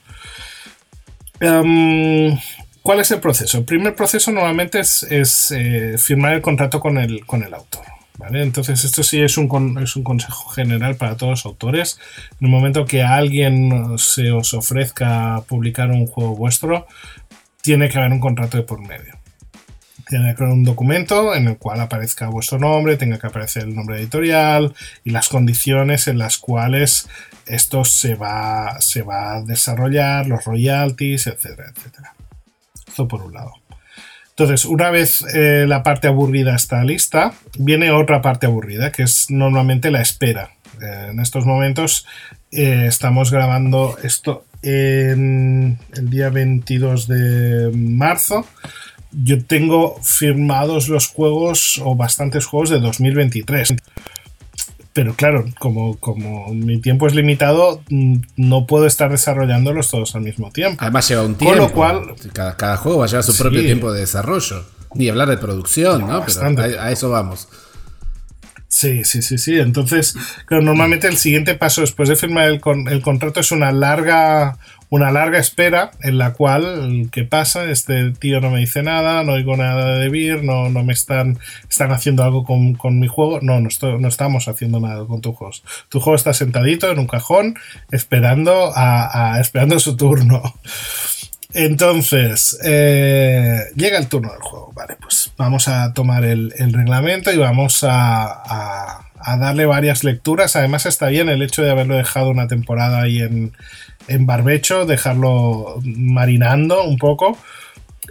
Um, ¿Cuál es el proceso? El primer proceso normalmente es, eh, firmar el contrato con el, con el autor. ¿Vale? Entonces, esto sí es un, es un consejo general para todos los autores. En el momento que alguien se os ofrezca publicar un juego vuestro, tiene que haber un contrato de por medio. Tiene que haber un documento en el cual aparezca vuestro nombre, tenga que aparecer el nombre editorial y las condiciones en las cuales esto se va, se va a desarrollar, los royalties, etcétera, etcétera. Por un lado. Entonces, una vez eh, la parte aburrida está lista, viene otra parte aburrida, que es normalmente la espera. Eh, en estos momentos eh, estamos grabando esto en el día 22 de marzo. Yo tengo firmados los juegos o bastantes juegos de 2023 pero claro, como, como mi tiempo es limitado, mm, no puedo estar desarrollándolos todos al mismo tiempo. Además lleva un tiempo. Con lo cual, cada, cada juego va a llevar su sí, propio tiempo de desarrollo. Ni hablar de producción, ¿no? Pero a, a, eso vamos. Sí, sí, sí, sí. Entonces, claro, normalmente el siguiente paso después de firmar el, con, el contrato es una larga, una larga espera en la cual, ¿qué pasa? Este tío no me dice nada, no oigo nada de Beer, no, no me están, están haciendo algo con, con mi juego. No, no, estamos haciendo nada con tu juego. Tu juego está sentadito en un cajón esperando, a, esperando su turno. Entonces, eh, llega el turno del juego. Vale, pues vamos a tomar el, el reglamento y vamos a, a, a, darle varias lecturas. Además, está bien el hecho de haberlo dejado una temporada ahí en, en barbecho, dejarlo marinando un poco.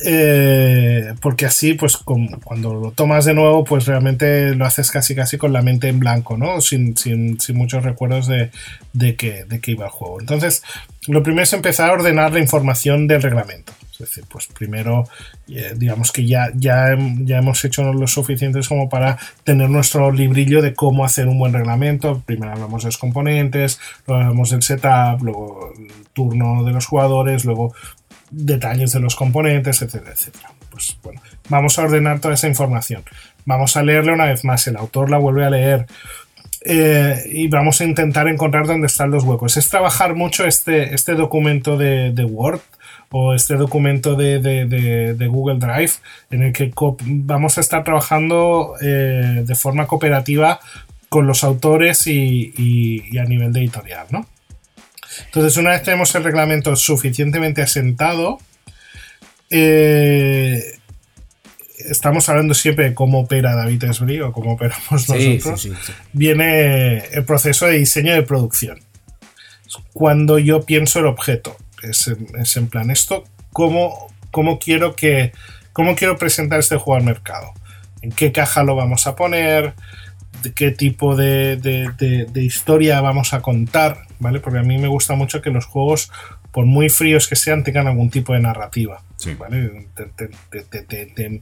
Eh, porque así, pues cuando lo tomas de nuevo, pues realmente lo haces casi casi con la mente en blanco, ¿no? Sin, sin, sin muchos recuerdos de, de, de que iba el juego. Entonces, lo primero es empezar a ordenar la información del reglamento. Decir, pues primero, eh, digamos que ya, ya, ya hemos hecho lo suficientes como para tener nuestro librillo de cómo hacer un buen reglamento. Primero hablamos de los componentes, luego hablamos del setup, luego el turno de los jugadores, luego detalles de los componentes, etcétera, etcétera. Pues bueno, vamos a ordenar toda esa información. Vamos a leerla una vez más, el autor la vuelve a leer. Eh, y vamos a intentar encontrar dónde están los huecos. Es trabajar mucho este, este documento de, de Word o este documento de, de, de, Google Drive en el que vamos a estar trabajando eh, de forma cooperativa con los autores y, a nivel de editorial, ¿no? Entonces, una vez tenemos el reglamento suficientemente asentado, eh, estamos hablando siempre de cómo opera David Esbri o cómo operamos sí, nosotros, sí, sí, viene el proceso de diseño de producción. Cuando yo pienso el objeto, es en, es en plan esto, ¿cómo, cómo, quiero que, ¿cómo quiero presentar este juego al mercado? ¿En qué caja lo vamos a poner? ¿De qué tipo de, de, de, de historia vamos a contar? ¿Vale? Porque a mí me gusta mucho que los juegos por muy fríos que sean, tengan algún tipo de narrativa. ¿Vale? Te, te, te,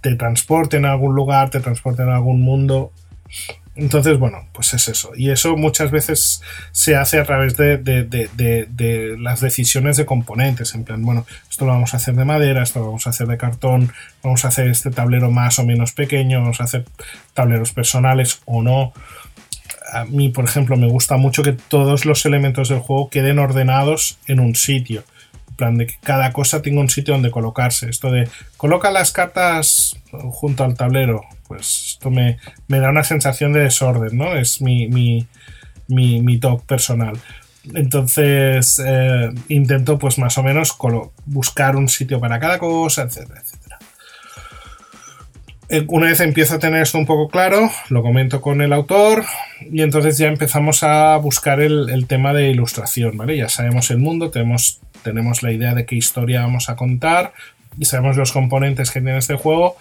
te, transporten a algún lugar, te transporten a algún mundo. Entonces, bueno, pues es eso. Y eso muchas veces se hace a través de, de, las decisiones de componentes. En plan, bueno, esto lo vamos a hacer de madera, esto lo vamos a hacer de cartón, vamos a hacer este tablero más o menos pequeño, vamos a hacer tableros personales o no a mí, por ejemplo, me gusta mucho que todos los elementos del juego queden ordenados en un sitio. De que cada cosa tenga un sitio donde colocarse. Esto de coloca las cartas junto al tablero. Pues esto me, me da una sensación de desorden, ¿no? Es mi, mi, mi, mi toque personal. Entonces eh, intento, pues más o menos, buscar un sitio para cada cosa, etcétera, etcétera. Eh, una vez empiezo a tener esto un poco claro, lo comento con el autor y entonces ya empezamos a buscar el, tema de ilustración, ¿vale? Ya sabemos el mundo, tenemos, tenemos la idea de qué historia vamos a contar y sabemos los componentes que tiene este juego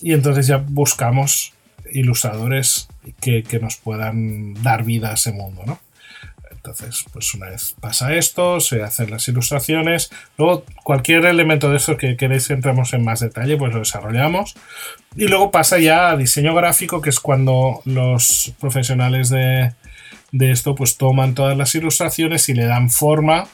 y entonces ya buscamos ilustradores que, que nos puedan dar vida a ese mundo, ¿no? Entonces, pues una vez pasa esto, se hacen las ilustraciones. Luego, cualquier elemento de esto que queréis que entremos en más detalle, pues lo desarrollamos. Y luego pasa ya a diseño gráfico, que es cuando los profesionales de, esto pues toman todas las ilustraciones y le dan forma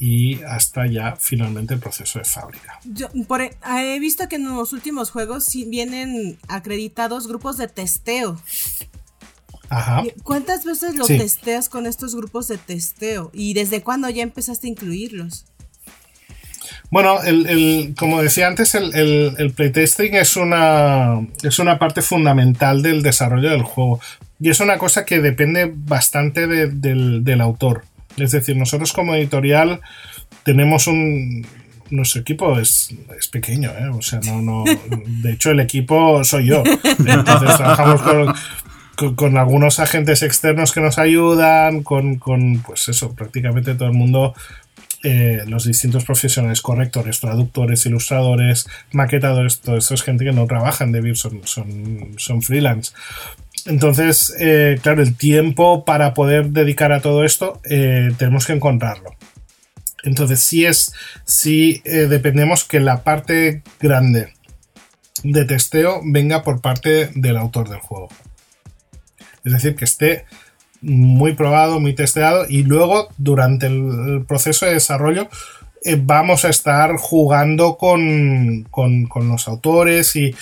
y hasta ya finalmente el proceso de fábrica. Yo por, e, he visto que en los últimos juegos vienen acreditados grupos de testeo. ¿Cuántas veces lo testeas con estos grupos de testeo? ¿Y desde cuándo ya empezaste a incluirlos? Bueno, el, como decía antes, el, playtesting es una, es una parte fundamental del desarrollo del juego. Y es una cosa que depende bastante del, autor. Es decir, nosotros como editorial tenemos un, nuestro equipo es, pequeño, ¿eh? O sea, no, no. De hecho, el equipo soy yo. Entonces trabajamos con, con, algunos agentes externos que nos ayudan, con, pues eso, prácticamente todo el mundo, eh, los distintos profesionales, correctores, traductores, ilustradores, maquetadores, todo esto es gente que no trabaja en DeVir, son, son, freelance. Entonces, eh, claro, el tiempo para poder dedicar a todo esto eh, tenemos que encontrarlo. Entonces, si es, si dependemos que la parte grande de testeo venga por parte del autor del juego. Es decir, que esté muy probado, muy testeado y luego durante el proceso de desarrollo eh, vamos a estar jugando con, los autores y,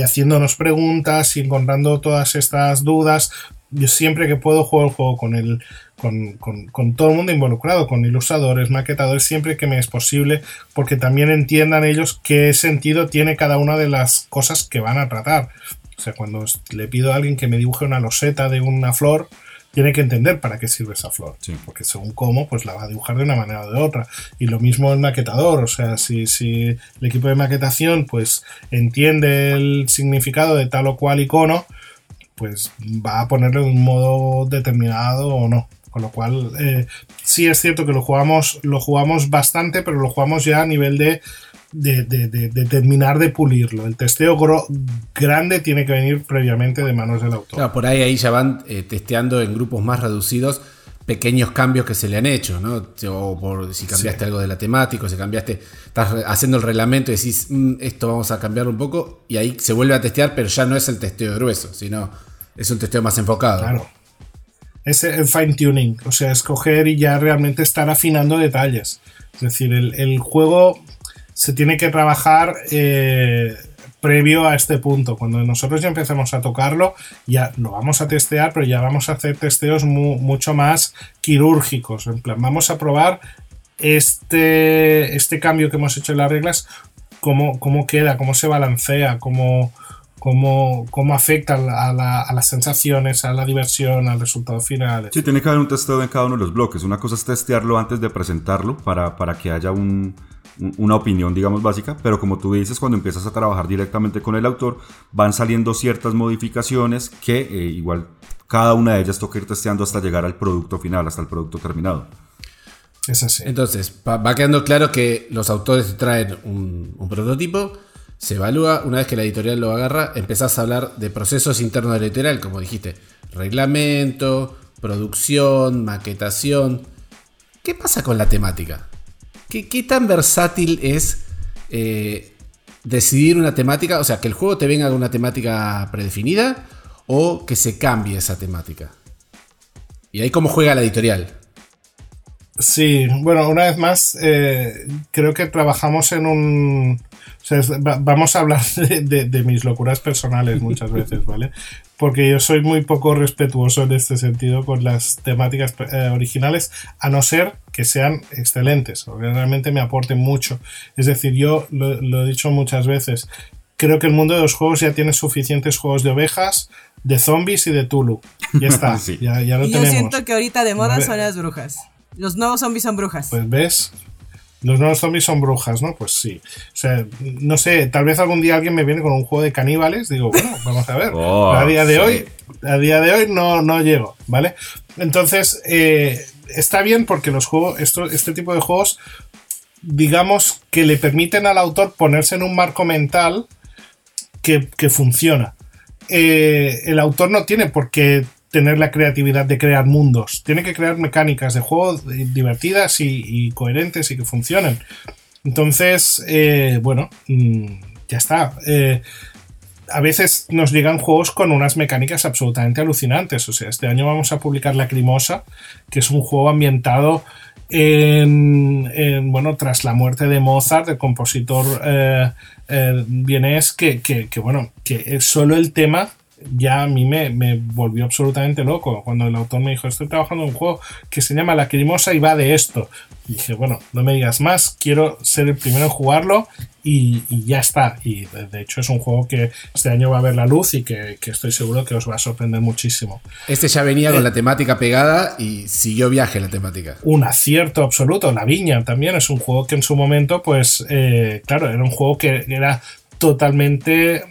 haciéndonos preguntas y encontrando todas estas dudas. Yo siempre que puedo juego el juego con, el, con, con, todo el mundo involucrado, con ilustradores, maquetadores, siempre que me es posible, porque también entiendan ellos qué sentido tiene cada una de las cosas que van a tratar. O sea, cuando le pido a alguien que me dibuje una loseta de una flor, tiene que entender para qué sirve esa flor. Porque según cómo, pues la va a dibujar de una manera o de otra. Y lo mismo el maquetador. O sea, si, si el equipo de maquetación pues entiende el significado de tal o cual icono, pues va a ponerlo de un modo determinado o no. Con lo cual, eh, sí es cierto que lo jugamos, lo jugamos bastante, pero lo jugamos ya a nivel de de, terminar de pulirlo. El testeo grande tiene que venir previamente de manos del autor. por ahí, ahí ya van eh, testeando en grupos más reducidos pequeños cambios que se le han hecho, ¿no? O por si cambiaste algo de la temática, o si cambiaste, estás haciendo el reglamento y decís, mm, esto vamos a cambiar un poco, y ahí se vuelve a testear, pero ya no es el testeo grueso, sino es un testeo más enfocado. Claro. Es el fine tuning, o sea, escoger y ya realmente estar afinando detalles. Es decir, el, el juego se tiene que trabajar eh, previo a este punto. Cuando nosotros ya empecemos a tocarlo, ya lo vamos a testear, pero ya vamos a hacer testeos mucho más quirúrgicos. En plan, vamos a probar este, este cambio que hemos hecho en las reglas, cómo, cómo queda, cómo se balancea, cómo, cómo, cómo afecta a, las sensaciones, a la diversión, al resultado final. Sí, tiene que haber un testeo en cada uno de los bloques. Una cosa es testearlo antes de presentarlo para, para que haya un, una opinión, digamos, básica, pero como tú dices, cuando empiezas a trabajar directamente con el autor, van saliendo ciertas modificaciones que eh, igual cada una de ellas toca ir testeando hasta llegar al producto final, hasta el producto terminado. Es así. Entonces, va quedando claro que los autores traen un, prototipo, se evalúa, una vez que la editorial lo agarra, empezás a hablar de procesos internos de la editorial, como dijiste, reglamento, producción, maquetación. ¿Qué pasa con la temática? ¿Qué, tan versátil es eh, decidir una temática? O sea, que el juego te venga con una temática predefinida o que se cambie esa temática. Y ahí cómo juega la editorial. Sí, bueno, una vez más, eh, creo que trabajamos en un... vamos a hablar de, mis locuras personales muchas veces, ¿vale? porque yo soy muy poco respetuoso en este sentido con las temáticas eh, originales, a no ser que sean excelentes o que realmente me aporten mucho. Es decir, yo lo, he dicho muchas veces, creo que el mundo de los juegos ya tiene suficientes juegos de ovejas, de zombies y de Tulu. Ya está, ya, lo y Yo siento que ahorita de moda son las brujas. Los nuevos zombies son brujas. Pues ves, los nuevos zombies son brujas, ¿no? Pues sí. O sea, no sé, tal vez algún día alguien me viene con un juego de caníbales, digo, bueno, vamos a ver. Oh, a día de sí. hoy, a día de hoy no, no llego, ¿vale? Entonces, eh, está bien porque los juegos, esto, este tipo de juegos, digamos que le permiten al autor ponerse en un marco mental que, que funciona. Eh, el autor no tiene por qué tener la creatividad de crear mundos. Tiene que crear mecánicas de juego divertidas y, coherentes y que funcionen. Entonces, eh, bueno, mm, ya está. Eh, a veces nos llegan juegos con unas mecánicas absolutamente alucinantes. O sea, este año vamos a publicar Lacrimosa, que es un juego ambientado en, en, bueno, tras la muerte de Mozart, el compositor eh, eh, vienés, que, que, que, bueno, que es solo el tema ya a mí me, me, volvió absolutamente loco cuando el autor me dijo estoy trabajando en un juego que se llama Lacrimosa y va de esto y dije bueno no me digas más quiero ser el primero en jugarlo y, y ya está y de, hecho es un juego que este año va a ver la luz y que, que estoy seguro que os va a sorprender muchísimo. Este ya venía eh, con la temática pegada y siguió viaje la temática. Un acierto absoluto la viña también es un juego que en su momento pues eh, claro era un juego que era totalmente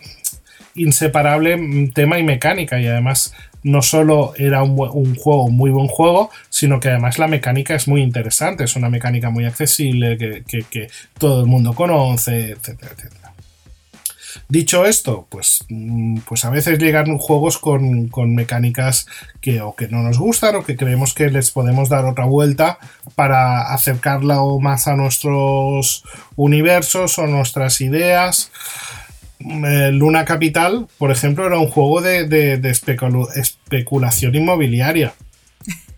inseparable tema y mecánica y además no solo era un, un, juego muy buen juego, sino que además la mecánica es muy interesante, es una mecánica muy accesible que, todo el mundo conoce, etcétera, etcétera. Dicho esto, pues, pues a veces llegan juegos con, con, mecánicas que o que no nos gustan o que creemos que les podemos dar otra vuelta para acercarla más a nuestros universos o nuestras ideas. Eh, Luna Capital, por ejemplo, era un juego de, especulación inmobiliaria.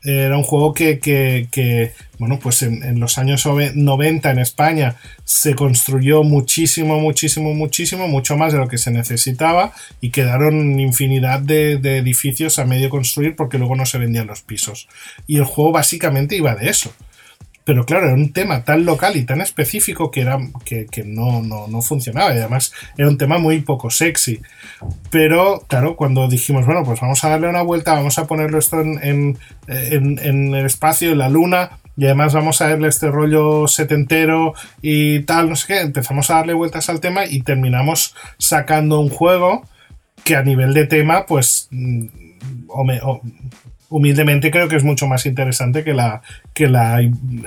Era un juego que, bueno, pues en, los años 90 en España se construyó muchísimo, muchísimo, muchísimo, mucho más de lo que se necesitaba y quedaron infinidad de edificios a medio construir porque luego no se vendían los pisos. Y el juego básicamente iba de eso pero claro, era un tema tan local y tan específico que, era, que, que no, no, no, funcionaba y además era un tema muy poco sexy. Pero claro, cuando dijimos, bueno, pues vamos a darle una vuelta, vamos a ponerlo esto en, en, en, en el espacio, en la luna, y además vamos a darle este rollo setentero y tal, no sé qué, empezamos a darle vueltas al tema y terminamos sacando un juego que a nivel de tema, pues... O me, o, humildemente creo que es mucho más interesante que la, que la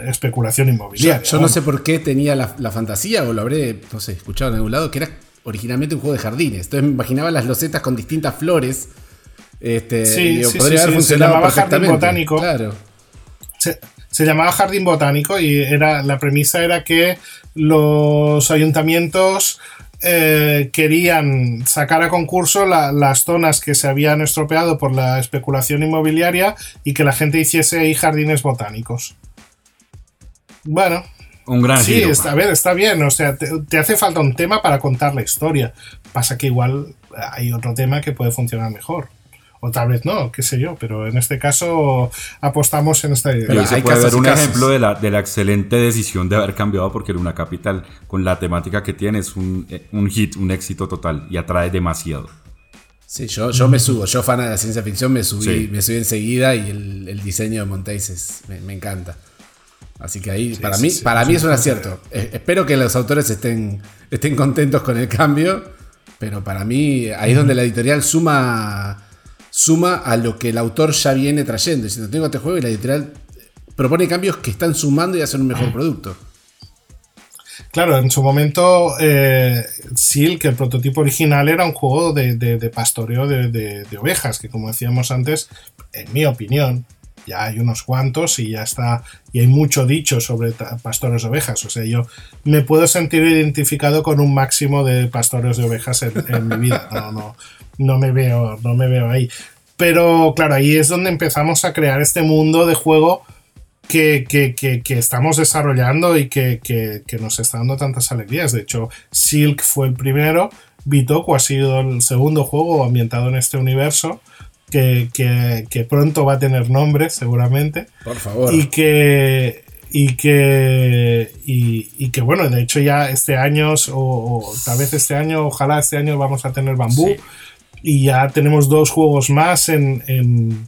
especulación inmobiliaria. Yo, yo no sé por qué tenía la, la, fantasía, o lo habré, no sé, escuchado en algún lado, que era originalmente un juego de jardines. Entonces me imaginaba las losetas con distintas flores. Este, sí, sí, podría sí, haber funcionado se llamaba Jardín perfectamente. Botánico. Claro. Se, se, llamaba Jardín Botánico y era, la premisa era que los ayuntamientos eh, querían sacar a concurso la, las zonas que se habían estropeado por la especulación inmobiliaria y que la gente hiciese ahí jardines botánicos. Bueno. Un gran Sí, giro. está, a ver, está bien. O sea, te, te, hace falta un tema para contar la historia. Pasa que igual hay otro tema que puede funcionar mejor. O tal vez no, qué sé yo, pero en este caso apostamos en esta idea. Pero se puede ver un ejemplo de la, de la excelente decisión de haber cambiado porque Luna Capital, con la temática que tiene, es un, un hit, un éxito total y atrae demasiado. Sí, yo, yo me subo, yo fan de la ciencia ficción me subí, sí. me subí enseguida y el, el diseño de Montéis es, me, me, encanta. Así que ahí, sí, para, sí, mí, para mí es un acierto. Eh, espero que los autores estén, estén contentos con el cambio, pero para mí ahí es donde la editorial suma suma a lo que el autor ya viene trayendo. Diciendo, tengo este juego y la editorial propone cambios que están sumando y hacen un mejor producto. Claro, en su momento, eh, Silk, el prototipo original, era un juego de, de, de pastoreo de, de, ovejas, que como decíamos antes, en mi opinión, ya hay unos cuantos y ya está, y hay mucho dicho sobre pastores de ovejas. O sea, yo me puedo sentir identificado con un máximo de pastores de ovejas en, mi vida. No, no, no me veo, no me veo ahí. Pero claro, ahí es donde empezamos a crear este mundo de juego que, que, que, que estamos desarrollando y que, nos está dando tantas alegrías. De hecho, Silk fue el primero, Bitoku ha sido el segundo juego ambientado en este universo. Que, pronto va a tener nombre, seguramente. Por favor. Y que, y que y, y, que bueno de hecho ya este año o, o, tal vez este año ojalá este año vamos a tener bambú sí. y ya tenemos dos juegos más en, en,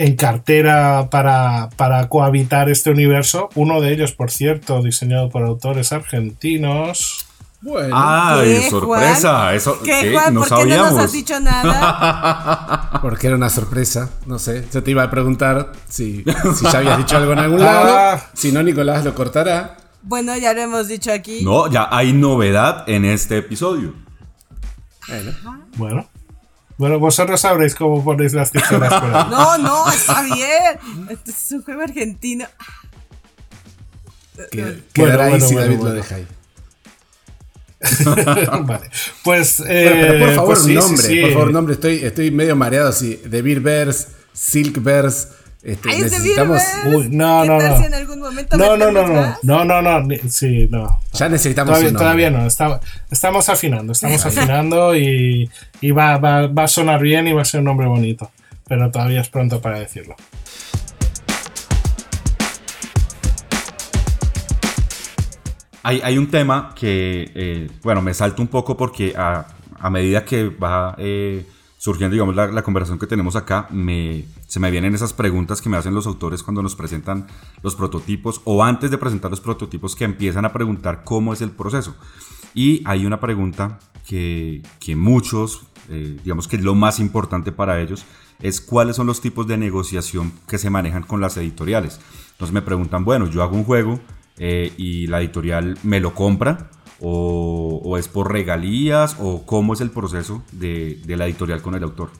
en cartera para, para cohabitar este universo. Uno de ellos, por cierto, diseñado por autores argentinos. Bueno, ¡Ay, ¿Qué, sorpresa! Juan? Eso, ¿Qué, ¿qué? Juan? No ¿Por qué no sabíamos. nos has dicho nada? porque era una sorpresa, no sé. Yo te iba a preguntar si, si ya habías dicho algo en algún Ah. lado. Si no, Nicolás lo cortará. bueno, ya lo hemos dicho aquí. No, ya hay novedad en este episodio. Bueno, Bueno. Bueno, vosotros sabréis cómo ponéis las tijeras por ahí. No, no, está bien. Este es un juego argentino. que- quedará ahí bueno, si bueno, David bueno. lo deja ahí. vale. Pues, eh, Bueno, pero por favor, pues sí, un sí, nombre. sí. Por favor, nombre. Estoy, estoy medio mareado así. The Beerverse, Silkverse. Este, Ay, es de necesitamos. Uy, no, ¿Qué no, no. en algún momento No, no, no, no, no, no, no, ni- sí, no. Ya necesitamos Todavía, nombre. todavía no, está- estamos afinando, estamos afinando y, y va, va, va a sonar bien y va a ser un nombre bonito, pero todavía es pronto para decirlo. Hay, un tema que, eh, bueno, me salto un poco porque a, medida que va eh, surgiendo, digamos, la, la conversación que tenemos acá, me, se me vienen esas preguntas que me hacen los autores cuando nos presentan los prototipos o antes de presentar los prototipos que empiezan a preguntar cómo es el proceso. Y hay una pregunta que, que muchos, eh, digamos que lo más importante para ellos, es cuáles son los tipos de negociación que se manejan con las editoriales. Entonces me preguntan, bueno, yo hago un juego eh, y la editorial me lo compra o, es por regalías o cómo es el proceso de, la editorial con el autor.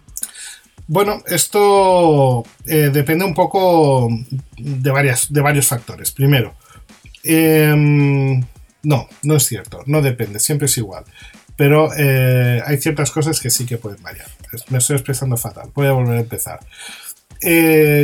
Bueno, esto eh, depende un poco de, varias, de varios factores. Primero, em, no, no es cierto, no depende, siempre es igual. Pero eh, hay ciertas cosas que sí que pueden variar. Me estoy expresando fatal, voy a volver a empezar.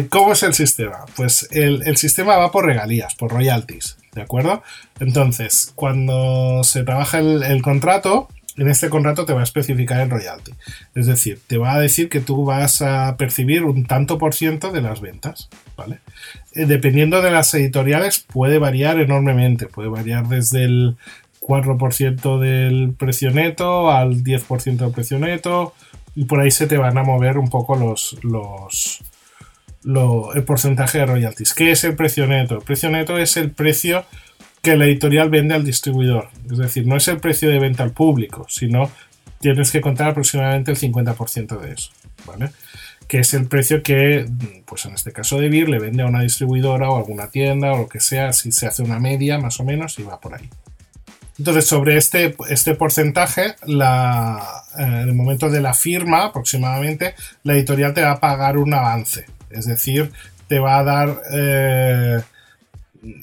¿Cómo es el sistema? Pues el sistema va por regalías, por royalties, ¿de acuerdo? Entonces, cuando se trabaja el, contrato, en este contrato te va a especificar el royalty. Es decir, te va a decir que tú vas a percibir un tanto por ciento de las ventas, ¿vale? Eh, dependiendo de las editoriales puede variar enormemente, puede variar desde el 4% del precio neto al 10% del precio neto y por ahí se te van a mover un poco los, los, el porcentaje de royalties. ¿Qué es el precio neto? El precio neto es el precio que la editorial vende al distribuidor. Es decir, no es el precio de venta al público, sino tienes que contar aproximadamente el 50% de eso. ¿vale? Que es el precio que, pues en este caso de Beer, le vende a una distribuidora o alguna tienda o lo que sea, si se hace una media más o menos y va por ahí. Entonces, sobre este, este porcentaje, eh, en el momento de la firma, aproximadamente, la editorial te va a pagar un avance. Es decir, te va a dar eh,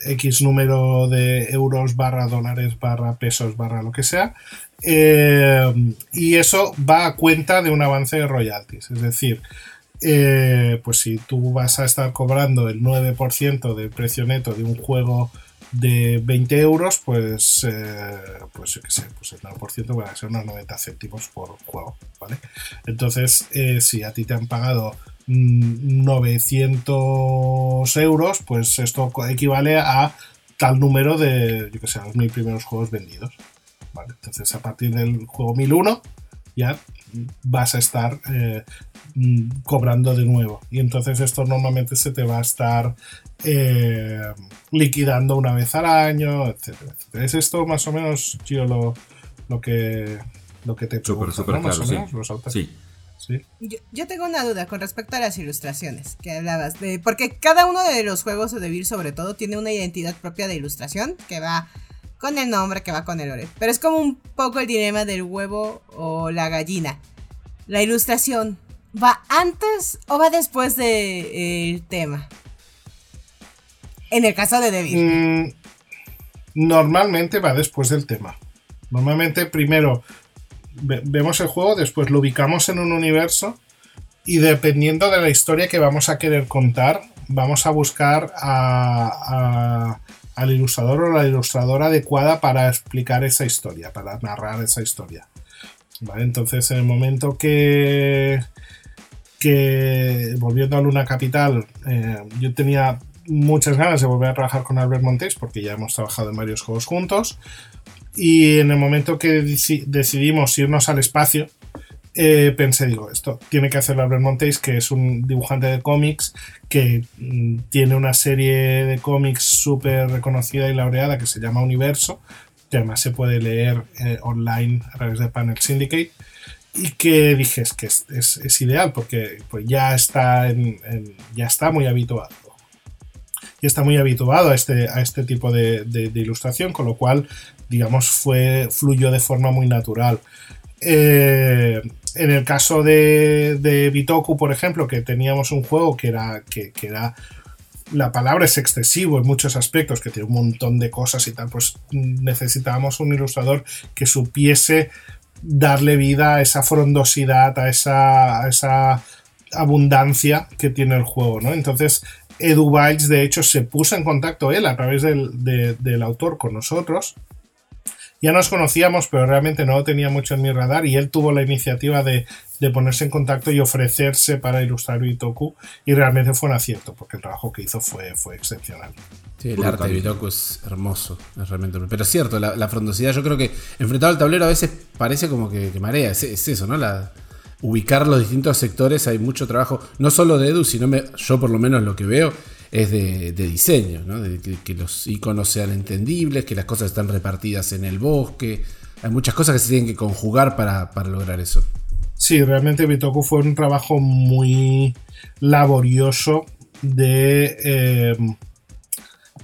X número de euros barra dólares barra pesos barra lo que sea. eh, y eso va a cuenta de un avance de royalties. Es decir, eh, pues si tú vas a estar cobrando el 9% del precio neto de un juego de 20 euros, pues, pues yo qué sé, pues el 9% van a ser unos 90 céntimos por juego, ¿vale? Entonces, si a ti te han pagado 900 euros, pues esto equivale a tal número de, yo qué sé, los mil primeros juegos vendidos, ¿vale? Entonces, a partir del juego 1001, ya vas a estar eh, mm, cobrando de nuevo. Y entonces esto normalmente se te va a estar eh, liquidando una vez al año, etcétera, etcétera. Es esto más o menos, yo lo, lo que lo que te autores. Sí. Sí. Yo, yo tengo una duda con respecto a las ilustraciones que hablabas de porque cada uno de los juegos de Beer sobre todo tiene una identidad propia de ilustración que va con el nombre, que va con el lore. Pero es como un poco el dilema del huevo o la gallina. La ilustración va antes o va después del tema. En el caso de Devil. Mm, normalmente va después del tema. Normalmente primero ve- vemos el juego, después lo ubicamos en un universo y dependiendo de la historia que vamos a querer contar, vamos a buscar a- a- al ilustrador o la ilustradora adecuada para explicar esa historia, para narrar esa historia. ¿Vale? Entonces, en el momento que, que volviendo a Luna Capital, eh, yo tenía muchas ganas de volver a trabajar con Albert Montes porque ya hemos trabajado en varios juegos juntos. Y en el momento que deci- decidimos irnos al espacio, eh, pensé, digo, esto tiene que hacerlo Albert Montes, que es un dibujante de cómics, que mm, tiene una serie de cómics súper reconocida y laureada que se llama Universo, que además se puede leer eh, online a través de Panel Syndicate. Y que dije, es que es, ideal porque pues ya, está ya está muy habituado. Ya está muy habituado a este, a este tipo de ilustración, con lo cual, digamos, fue, fluyó de forma muy natural. Eh, en el caso de, Bitoku, por ejemplo, que teníamos un juego que era, que, era la palabra es excesivo en muchos aspectos, que tiene un montón de cosas y tal, pues necesitábamos un ilustrador que supiese darle vida a esa frondosidad, a esa, esa abundancia que tiene el juego, ¿no? Entonces, Edu Biles, de hecho, se puso en contacto él a través del, del autor con nosotros ya nos conocíamos, pero realmente no lo tenía mucho en mi radar y él tuvo la iniciativa de, ponerse en contacto y ofrecerse para ilustrar Bitoku y realmente fue un acierto porque el trabajo que hizo fue, fue excepcional. Sí, el arte de Bitoku es hermoso, es realmente. Pero es cierto, la, frondosidad, yo creo que enfrentado al tablero a veces parece como que, marea, es, eso, ¿no? La, ubicar los distintos sectores, hay mucho trabajo, no solo de Edu, sino yo por lo menos lo que veo es de, diseño, ¿no? de que, los iconos sean entendibles, que las cosas están repartidas en el bosque. Hay muchas cosas que se tienen que conjugar para, lograr eso. Sí, realmente Bitoku fue un trabajo muy laborioso de, eh,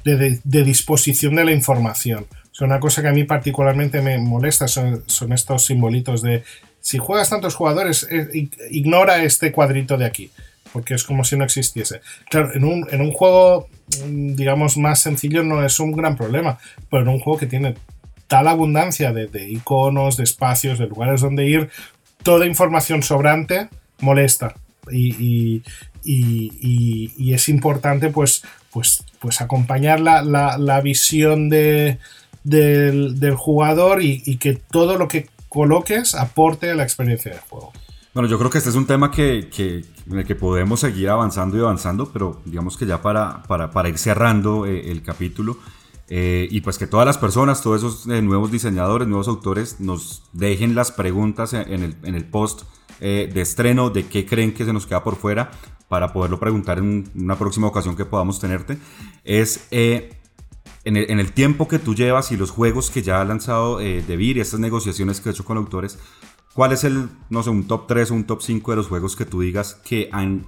de, disposición de la información. O una cosa que a mí particularmente me molesta son, son estos simbolitos de si juegas tantos jugadores, eh, ignora este cuadrito de aquí porque es como si no existiese. Claro, en un, en un juego, mm, digamos, más sencillo no es un gran problema, pero en un juego que tiene tal abundancia de, iconos, de espacios, de lugares donde ir, toda información sobrante molesta. Y, es importante pues, pues, pues acompañar la, visión de, del, del, jugador y que todo lo que coloques aporte a la experiencia del juego. Bueno, yo creo que este es un tema que, en el que podemos seguir avanzando y avanzando, pero digamos que ya para, para, ir cerrando eh, el capítulo, eh, y pues que todas las personas, todos esos eh, nuevos diseñadores, nuevos autores, nos dejen las preguntas en el, en el post de estreno de qué creen que se nos queda por fuera para poderlo preguntar en una próxima ocasión que podamos tenerte. Es en el, en, el, tiempo que tú llevas y los juegos que ya ha lanzado De Vir y estas negociaciones que ha hecho con autores, ¿Cuál es el, no sé, un top 3 o un top 5 de los juegos que tú digas que han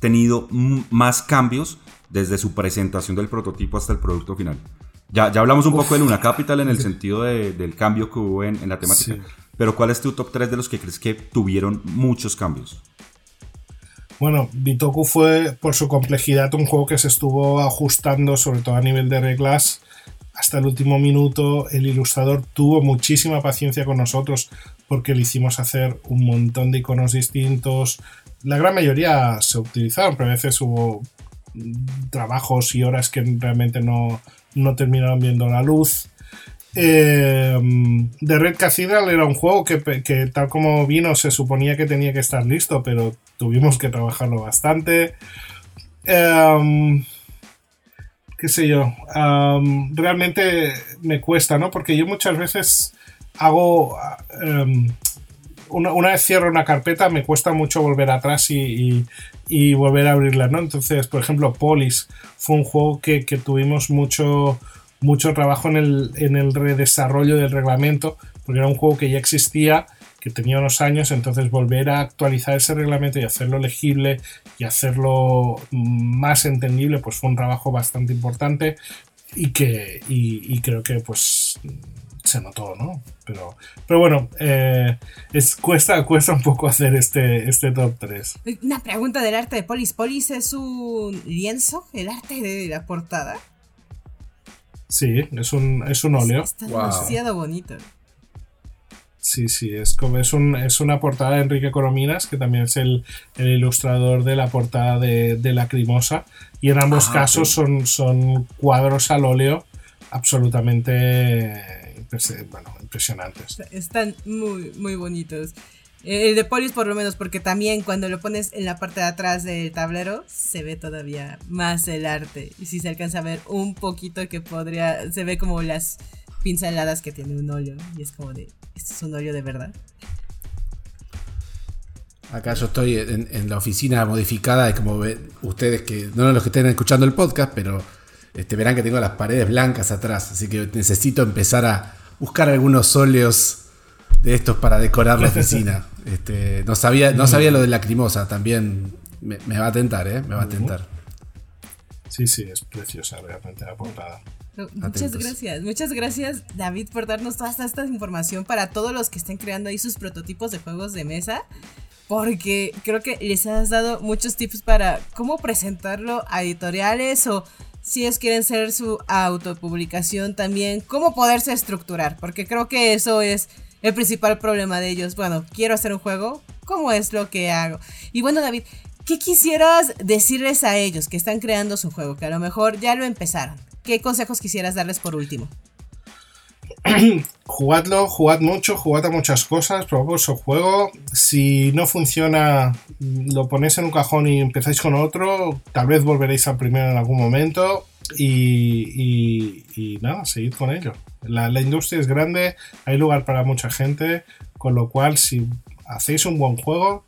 tenido más cambios desde su presentación del prototipo hasta el producto final? Ya, ya hablamos un poco de Luna Capital en el sentido del cambio que hubo en, la temática, pero ¿cuál es tu top 3 de los que crees que tuvieron muchos cambios? Bueno, Bitoku fue por su complejidad un juego que se estuvo ajustando, sobre todo a nivel de reglas, hasta el último minuto. El ilustrador tuvo muchísima paciencia con nosotros porque le hicimos hacer un montón de iconos distintos. La gran mayoría se utilizaron, pero a veces hubo trabajos y horas que realmente no, no terminaron viendo la luz. Eh, The Red Cathedral era un juego que, tal como vino se suponía que tenía que estar listo, pero tuvimos que trabajarlo bastante. Em, qué sé yo, realmente me cuesta, ¿no? Porque yo muchas veces hago... Em, una, vez cierro una carpeta me cuesta mucho volver atrás y, volver a abrirla, ¿no? Entonces, por ejemplo, Polis fue un juego que, tuvimos mucho, mucho trabajo en el, en el redesarrollo del reglamento, porque era un juego que ya existía, que tenía unos años, entonces volver a actualizar ese reglamento y hacerlo legible y hacerlo más entendible, pues fue un trabajo bastante importante y que y creo que pues se notó, ¿no? Pero, pero bueno, eh, es, cuesta, cuesta un poco hacer este, este top 3. Una pregunta del arte de Polis. ¿Polis es un lienzo? ¿El arte de la portada? Sí, es un, es un óleo. Está demasiado bonito. Sí, sí, es como es, un, es una portada de Enrique Corominas, que también es el, ilustrador de la portada de, de Lacrimosa. Y en ambos ah, casos son, son cuadros al óleo absolutamente bueno, impresionantes. Están muy, muy bonitos. El de Polis por lo menos, porque también cuando lo pones en la parte de atrás del tablero, se ve todavía más el arte. Y si se alcanza a ver un poquito que podría, se ve como las pinceladas que tiene un óleo. Y es como de, ¿esto es un óleo de verdad? Acá yo estoy en, la oficina modificada, como ven ustedes que no los que estén escuchando el podcast, pero este, verán que tengo las paredes blancas atrás, así que necesito empezar a buscar algunos óleos de estos para decorar la oficina. Este, no, sabía, no sabía lo de lacrimosa, también me, va a tentar, ¿eh? Me va a tentar. Sí, sí, es preciosa realmente la portada. Muchas gracias, muchas gracias David por darnos toda esta información para todos los que estén creando ahí sus prototipos de juegos de mesa, porque creo que les has dado muchos tips para cómo presentarlo a editoriales o si ellos quieren ser su autopublicación también, cómo poderse estructurar, porque creo que eso es el principal problema de ellos. Bueno, quiero hacer un juego, ¿cómo es lo que hago? Y bueno, David, ¿qué quisieras decirles a ellos que están creando su juego, que a lo mejor ya lo empezaron? ¿Qué consejos quisieras darles por último? Jugadlo, jugad mucho, jugad a muchas cosas, probad su juego. Si no funciona, lo ponéis en un cajón y empezáis con otro. Tal vez volveréis al primero en algún momento. Y, y, nada, seguid con ello. La, la, industria es grande, hay lugar para mucha gente, con lo cual si hacéis un buen juego,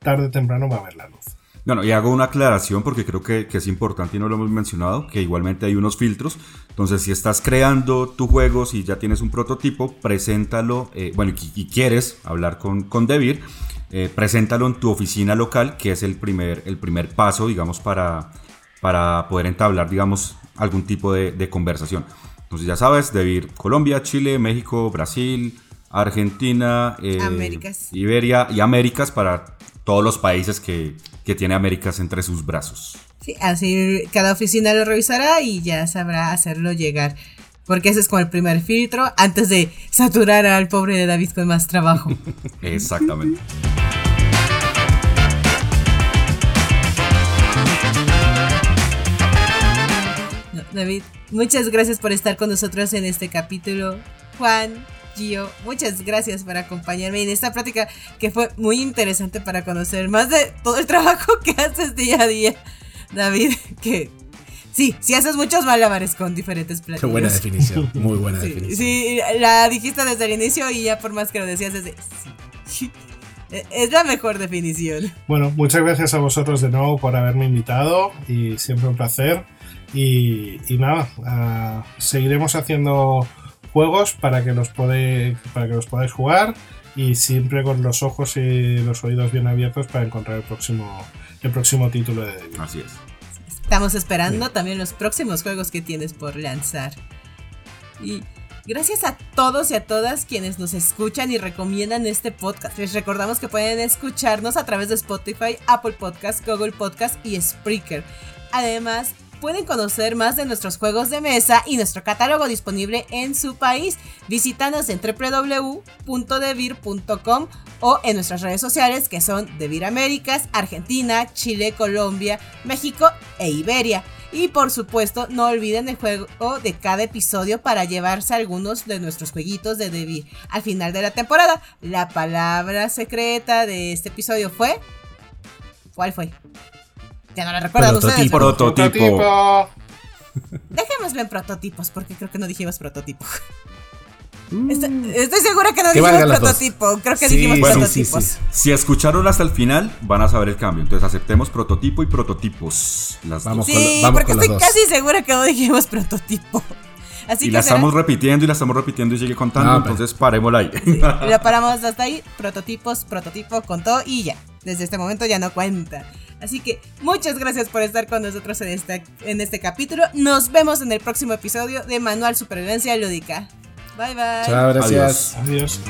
tarde o temprano va a ver la luz. Bueno, y hago una aclaración porque creo que, es importante y no lo hemos mencionado, que igualmente hay unos filtros. Entonces, si estás creando tu juego, si ya tienes un prototipo, preséntalo, eh, bueno, y, quieres hablar con, con Devir, eh, preséntalo en tu oficina local, que es el primer, el primer paso, digamos, para, para poder entablar, digamos, algún tipo de, conversación. Entonces, ya sabes, Devir Colombia, Chile, México, Brasil, Argentina, eh, Iberia y Américas para todos los países que, tiene Américas entre sus brazos. Sí, así cada oficina lo revisará y ya sabrá hacerlo llegar. Porque ese es como el primer filtro antes de saturar al pobre de David con más trabajo. Exactamente. David, muchas gracias por estar con nosotros en este capítulo. Juan, Gio, muchas gracias por acompañarme en esta práctica que fue muy interesante para conocer más de todo el trabajo que haces día a día, David, que sí, sí haces muchos malabares con diferentes platillos. Qué buena definición, muy buena definición. Sí, la dijiste desde el inicio y ya por más que lo decías desde... Sí. Es la mejor definición. Bueno, muchas gracias a vosotros de nuevo por haberme invitado y siempre un placer. Y, nada, ah, seguiremos haciendo juegos para que los podáis, para que los podáis jugar y siempre con los ojos y los oídos bien abiertos para encontrar el próximo, el próximo título de Devil. Así es. Estamos esperando también los próximos juegos que tienes por lanzar. Y gracias a todos y a todas quienes nos escuchan y recomiendan este podcast. Les recordamos que pueden escucharnos a través de Spotify, Apple Podcast, Google Podcast y Spreaker. Además, pueden conocer más de nuestros juegos de mesa y nuestro catálogo disponible en su país. Visítanos en www.devir.com o en nuestras redes sociales que son Devir Américas, Argentina, Chile, Colombia, México e Iberia. Y por supuesto, no olviden el juego de cada episodio para llevarse algunos de nuestros jueguitos de Devir. Al final de la temporada, la palabra secreta de este episodio fue... ¿Cuál fue? Ya no la recuerdan ustedes. Prototipo. Dejémoslo en prototipos, porque creo que no dijimos prototipo. Mm. Estoy, segura que no dijimos prototipo. Creo que dijimos prototipos. si escucharon hasta el final, van a saber el cambio. Entonces aceptemos prototipo y prototipos. Las vamos sí, porque estoy casi segura que no dijimos prototipo. Así y la estamos repitiendo y la estamos repitiendo y sigue contando. entonces parémosla ahí. la paramos hasta ahí. Prototipos, prototipo, contó y ya. Desde este momento ya no cuenta. Así que muchas gracias por estar con nosotros en este, en este capítulo. Nos vemos en el próximo episodio de Manual Supervivencia Lúdica. Bye bye. Chao, gracias. Adiós.